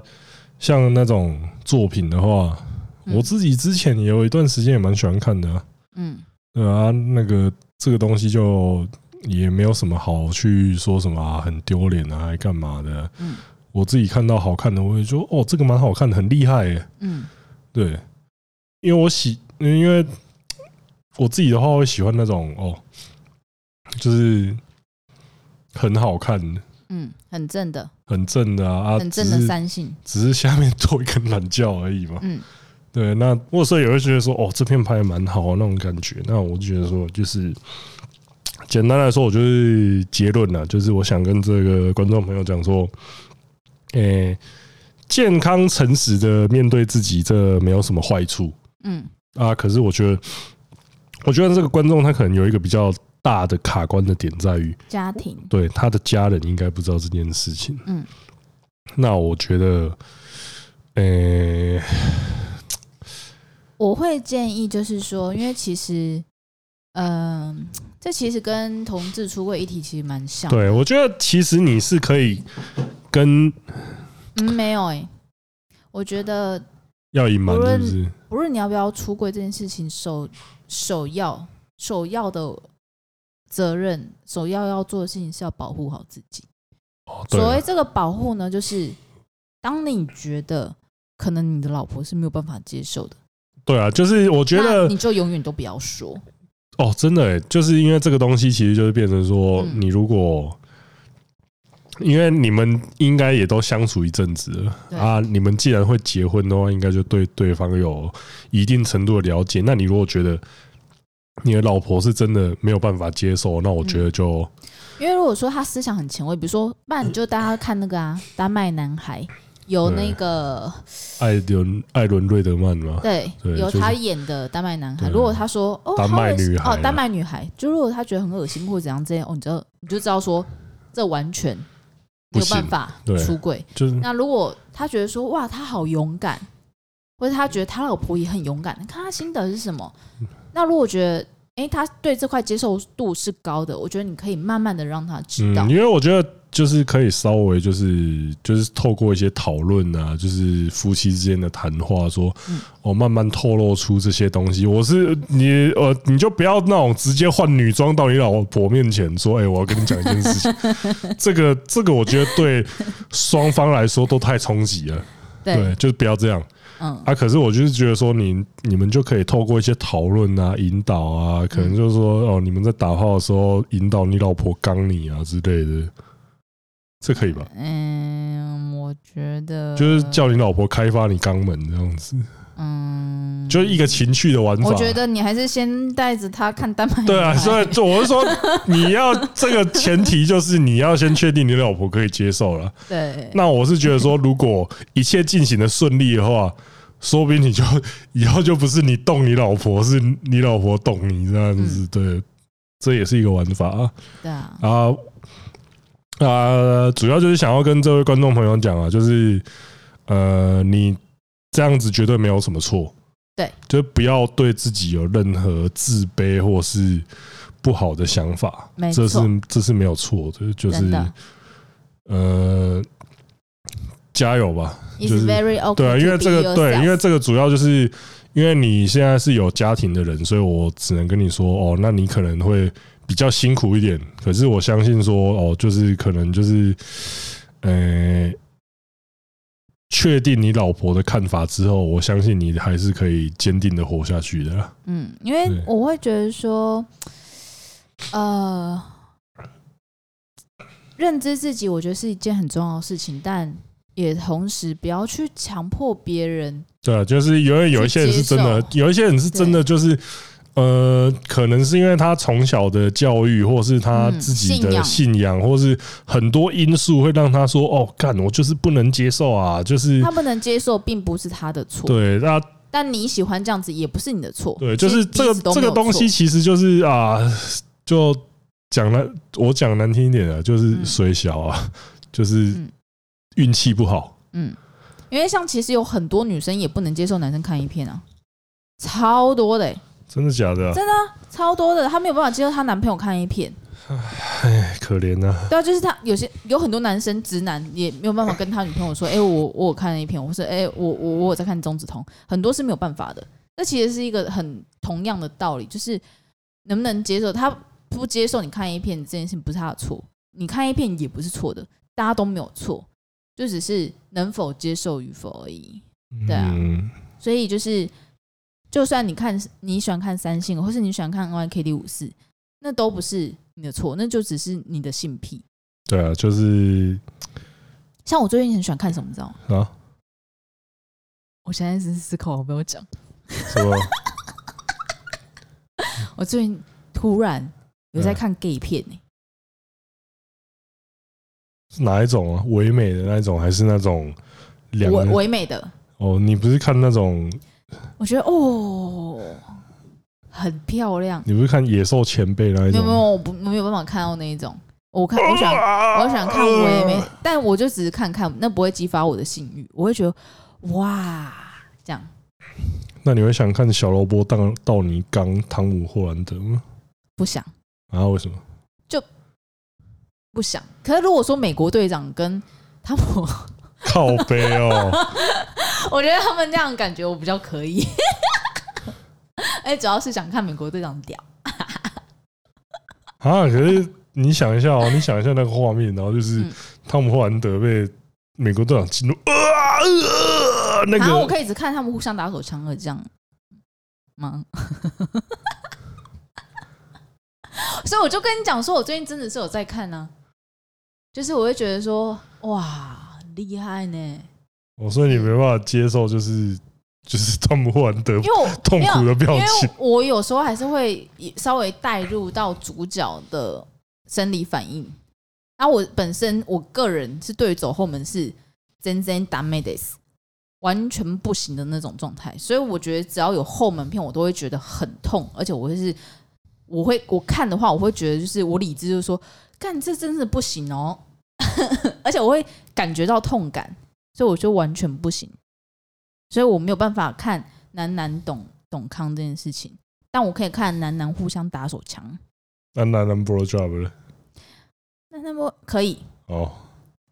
A: 像那种作品的话，我自己之前也有一段时间也蛮喜欢看的。嗯，对啊，那个这个东西就。也没有什么好去说什么、啊、很丢脸啊，还干嘛的？嗯，我自己看到好看的，我会说哦，这个蛮好看的，很厉害耶。嗯，对，因为我喜，因为我自己的话会喜欢那种哦，就是很好看的，
B: 嗯，很正的，
A: 很正的啊，
B: 很正的三性，
A: 只是下面多一根懒觉而已嘛。嗯，对，那我有时候也会觉得说哦，这片拍的蛮好那种感觉，那我就觉得说就是。简单来说，我就是结论了，就是我想跟这个观众朋友讲说，诶，健康诚实的面对自己，这没有什么坏处。嗯啊，可是我觉得，我觉得这个观众他可能有一个比较大的卡关的点在于
B: 家庭，
A: 对他的家人应该不知道这件事情。嗯，那我觉得，诶，
B: 我会建议就是说，因为其实。嗯，这其实跟同志出柜议题其实蛮像。
A: 对，我觉得其实你是可以跟
B: 嗯没有哎、欸，我觉得
A: 要隐瞒是不是？
B: 不论你要不要出柜这件事情，首首要首要的责任，首要要做的事情是要保护好自己。
A: 哦，
B: 所谓这个保护呢，就是当你觉得可能你的老婆是没有办法接受的，
A: 对啊，就是我觉得
B: 你就永远都不要说。
A: 哦，真的诶，就是因为这个东西，其实就是变成说，你如果，因为你们应该也都相处一阵子了啊，你们既然会结婚的话，应该就对对方有一定程度的了解。那你如果觉得你的老婆是真的没有办法接受，那我觉得就、嗯、
B: 因为如果说他思想很前卫，比如说，不然你就大家看那个啊，《丹麦男孩》有那个
A: 艾伦艾伦瑞德曼吗？
B: 对，
A: 对
B: 有他演的《丹麦男孩》。如果他说哦，
A: 丹麦女孩、啊、
B: 哦，丹麦女孩，就如果他觉得很恶心或者怎样这样，哦，你知道你就知道说这完全没有办法出轨。就是那如果他觉得说哇，他好勇敢，或者他觉得他老婆也很勇敢，你看他心得是什么？那如果觉得，哎、欸，他对这块接受度是高的，我觉得你可以慢慢的让他知道。
A: 嗯，因为我觉得就是可以稍微就是就是透过一些讨论啊，就是夫妻之间的谈话，说，我慢慢透露出这些东西。我是你，呃，你就不要那种直接换女装到你老婆面前说，哎，我要跟你讲一件事情。这 个这个，我觉得对双方来说都太冲击了。对，就是不要这样。嗯啊，可是我就是觉得说你，你你们就可以透过一些讨论啊、引导啊，可能就是说哦，你们在打炮的时候引导你老婆刚你啊之类的，这可以吧？
B: 嗯，我觉得
A: 就是叫你老婆开发你肛门这样子。嗯，就是一个情趣的玩法。
B: 我觉得你还是先带着他看丹麦。
A: 对啊，所以我是说，你要这个前提就是你要先确定你老婆可以接受了。
B: 对。
A: 那我是觉得说，如果一切进行的顺利的话，说不定你就以后就不是你动你老婆，是你老婆动你这样子。对，这也是一个玩法啊。
B: 对啊。
A: 啊啊，主要就是想要跟这位观众朋友讲啊，就是呃，你。这样子绝对没有什么错，
B: 对，
A: 就不要对自己有任何自卑或是不好的想法，这是这是没有错的，就是呃，加油吧，就是对啊，因为这个对，因为这个主要就是因为你现在是有家庭的人，所以我只能跟你说哦，那你可能会比较辛苦一点，可是我相信说哦，就是可能就是呃。确定你老婆的看法之后，我相信你还是可以坚定的活下去的。
B: 嗯，因为我会觉得说，呃，认知自己，我觉得是一件很重要的事情，但也同时不要去强迫别人。
A: 对啊，就是有有一些人是真的，有一些人是真的，就是。呃，可能是因为他从小的教育，或是他自己的信仰，或是很多因素会让他说：“哦，干，我就是不能接受啊！”就是
B: 他不能接受，并不是他的错。
A: 对，那
B: 但你喜欢这样子，也不是你的错。
A: 对，就是这个这个东西，其实就是啊，就讲了，我讲难听一点的，就是水小啊，就是运气不好。
B: 嗯，因为像其实有很多女生也不能接受男生看 A 片啊，超多的欸。
A: 真的假的、啊？
B: 真的、啊、超多的，她没有办法接受她男朋友看 A 片，
A: 哎，可怜呐、啊。
B: 对啊，就是他有些有很多男生直男也没有办法跟他女朋友说，哎、欸，我我有看 A 片，我说，哎、欸，我我我有在看中子通，很多是没有办法的。这其实是一个很同样的道理，就是能不能接受他不接受你看 A 片这件事情不是他的错，你看 A 片也不是错的，大家都没有错，就只是能否接受与否而已。对啊，所以就是。就算你看你喜欢看三性，或是你喜欢看 NYKD 五四，那都不是你的错，那就只是你的性癖。
A: 对啊，就是
B: 像我最近很喜欢看什么，你知道吗？
A: 啊！
B: 我现在是思考，我没有讲。
A: 什么？
B: 我最近突然有在看 gay 片呢、欸。
A: 是哪一种啊？唯美的那一种，还是那种唯
B: 唯美的？
A: 哦，你不是看那种？
B: 我觉得哦，很漂亮。
A: 你不是看野兽前辈那一种？没有
B: 没有，我不没有办法看到那一种。我看我想我想看唯美，但我就只是看看，那不会激发我的性欲。我会觉得哇，这样。
A: 那你会想看小萝卜当道尼刚汤姆霍兰德吗？
B: 不想
A: 啊？为什么？
B: 就不想。可是如果说美国队长跟汤姆
A: 靠背哦。
B: 我觉得他们那样感觉我比较可以，哎，主要是想看美国队长屌
A: 啊！可是你想一下哦，你想一下那个画面，然后就是汤姆霍兰德被美国队长激怒啊，那个
B: 我可以只看他们互相打手枪了，这样吗？所以我就跟你讲说，我最近真的是有在看呢，就是我会觉得说，哇，厉害呢。
A: 我说你没办法接受，就是 就是赚不完的，
B: 因为我
A: 痛苦的表情。
B: 因为我有时候还是会稍微带入到主角的生理反应。然后我本身我个人是对于走后门是真真ダメです，完全不行的那种状态。所以我觉得只要有后门片，我都会觉得很痛，而且我会是我会我看的话，我会觉得就是我理智就是说，干这真的不行哦， 而且我会感觉到痛感，所以我就完全不行。所以我没有办法看男男懂懂康这件事情，但我可以看男男互相打手枪。
A: 那男男 blow job 呢？
B: 那那么可以
A: 哦。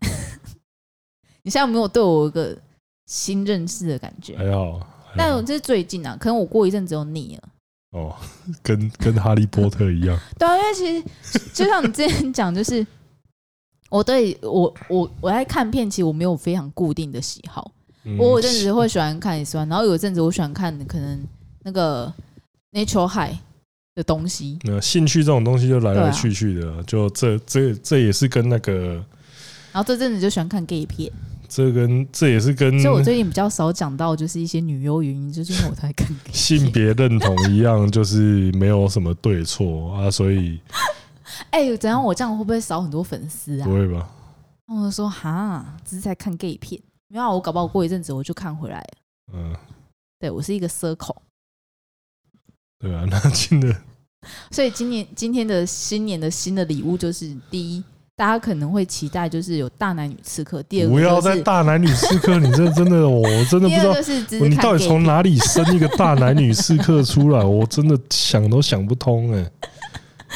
B: 你现在有没有对我一个新认识的感觉？
A: 还好，
B: 但我这是最近啊，可能我过一阵子又腻了。
A: 哦，跟跟哈利波特一样。
B: 对啊，因为其实就像你之前讲，就是我对我我我在看片，其实我没有非常固定的喜好。嗯、我有阵子会喜欢看一酸，然后有阵子我喜欢看可能那个 Natural High 的东西。那
A: 兴趣这种东西就来来去去的，啊、就这这这也是跟那个。
B: 然后这阵子就喜欢看 gay 片。
A: 这跟这也是跟。
B: 所以我最近比较少讲到就是一些女优原因，就是因为我在看。
A: 性别认同一样，就是没有什么对错啊，所以。
B: 哎、欸，怎样？我这样会不会少很多粉丝啊？
A: 不会吧？
B: 我说哈，只是在看 gay 片。没有，我搞不好过一阵子我就看回来了。嗯，对，我是一个 circle。
A: 对啊，那真的。
B: 所以今年今天的新年的新的礼物就是：第一，大家可能会期待就是有大男女刺客；第二个，
A: 不要再大男女刺客，你这真的，我真的 不知道，是你到底从哪里生一个大男女刺客出来？我真的想都想不通哎。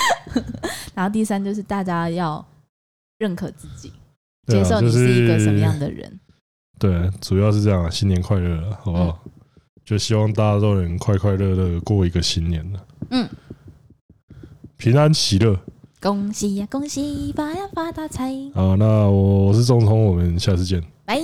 B: 然后第三就是大家要认可自己，接受你是一个什么样的人。
A: 对，主要是这样，新年快乐，好不好？嗯、就希望大家都能快快乐乐过一个新年了。嗯，平安喜乐，
B: 恭喜呀，恭喜发呀发大财。
A: 好，那我我是钟聪，我们下次见，
B: 拜。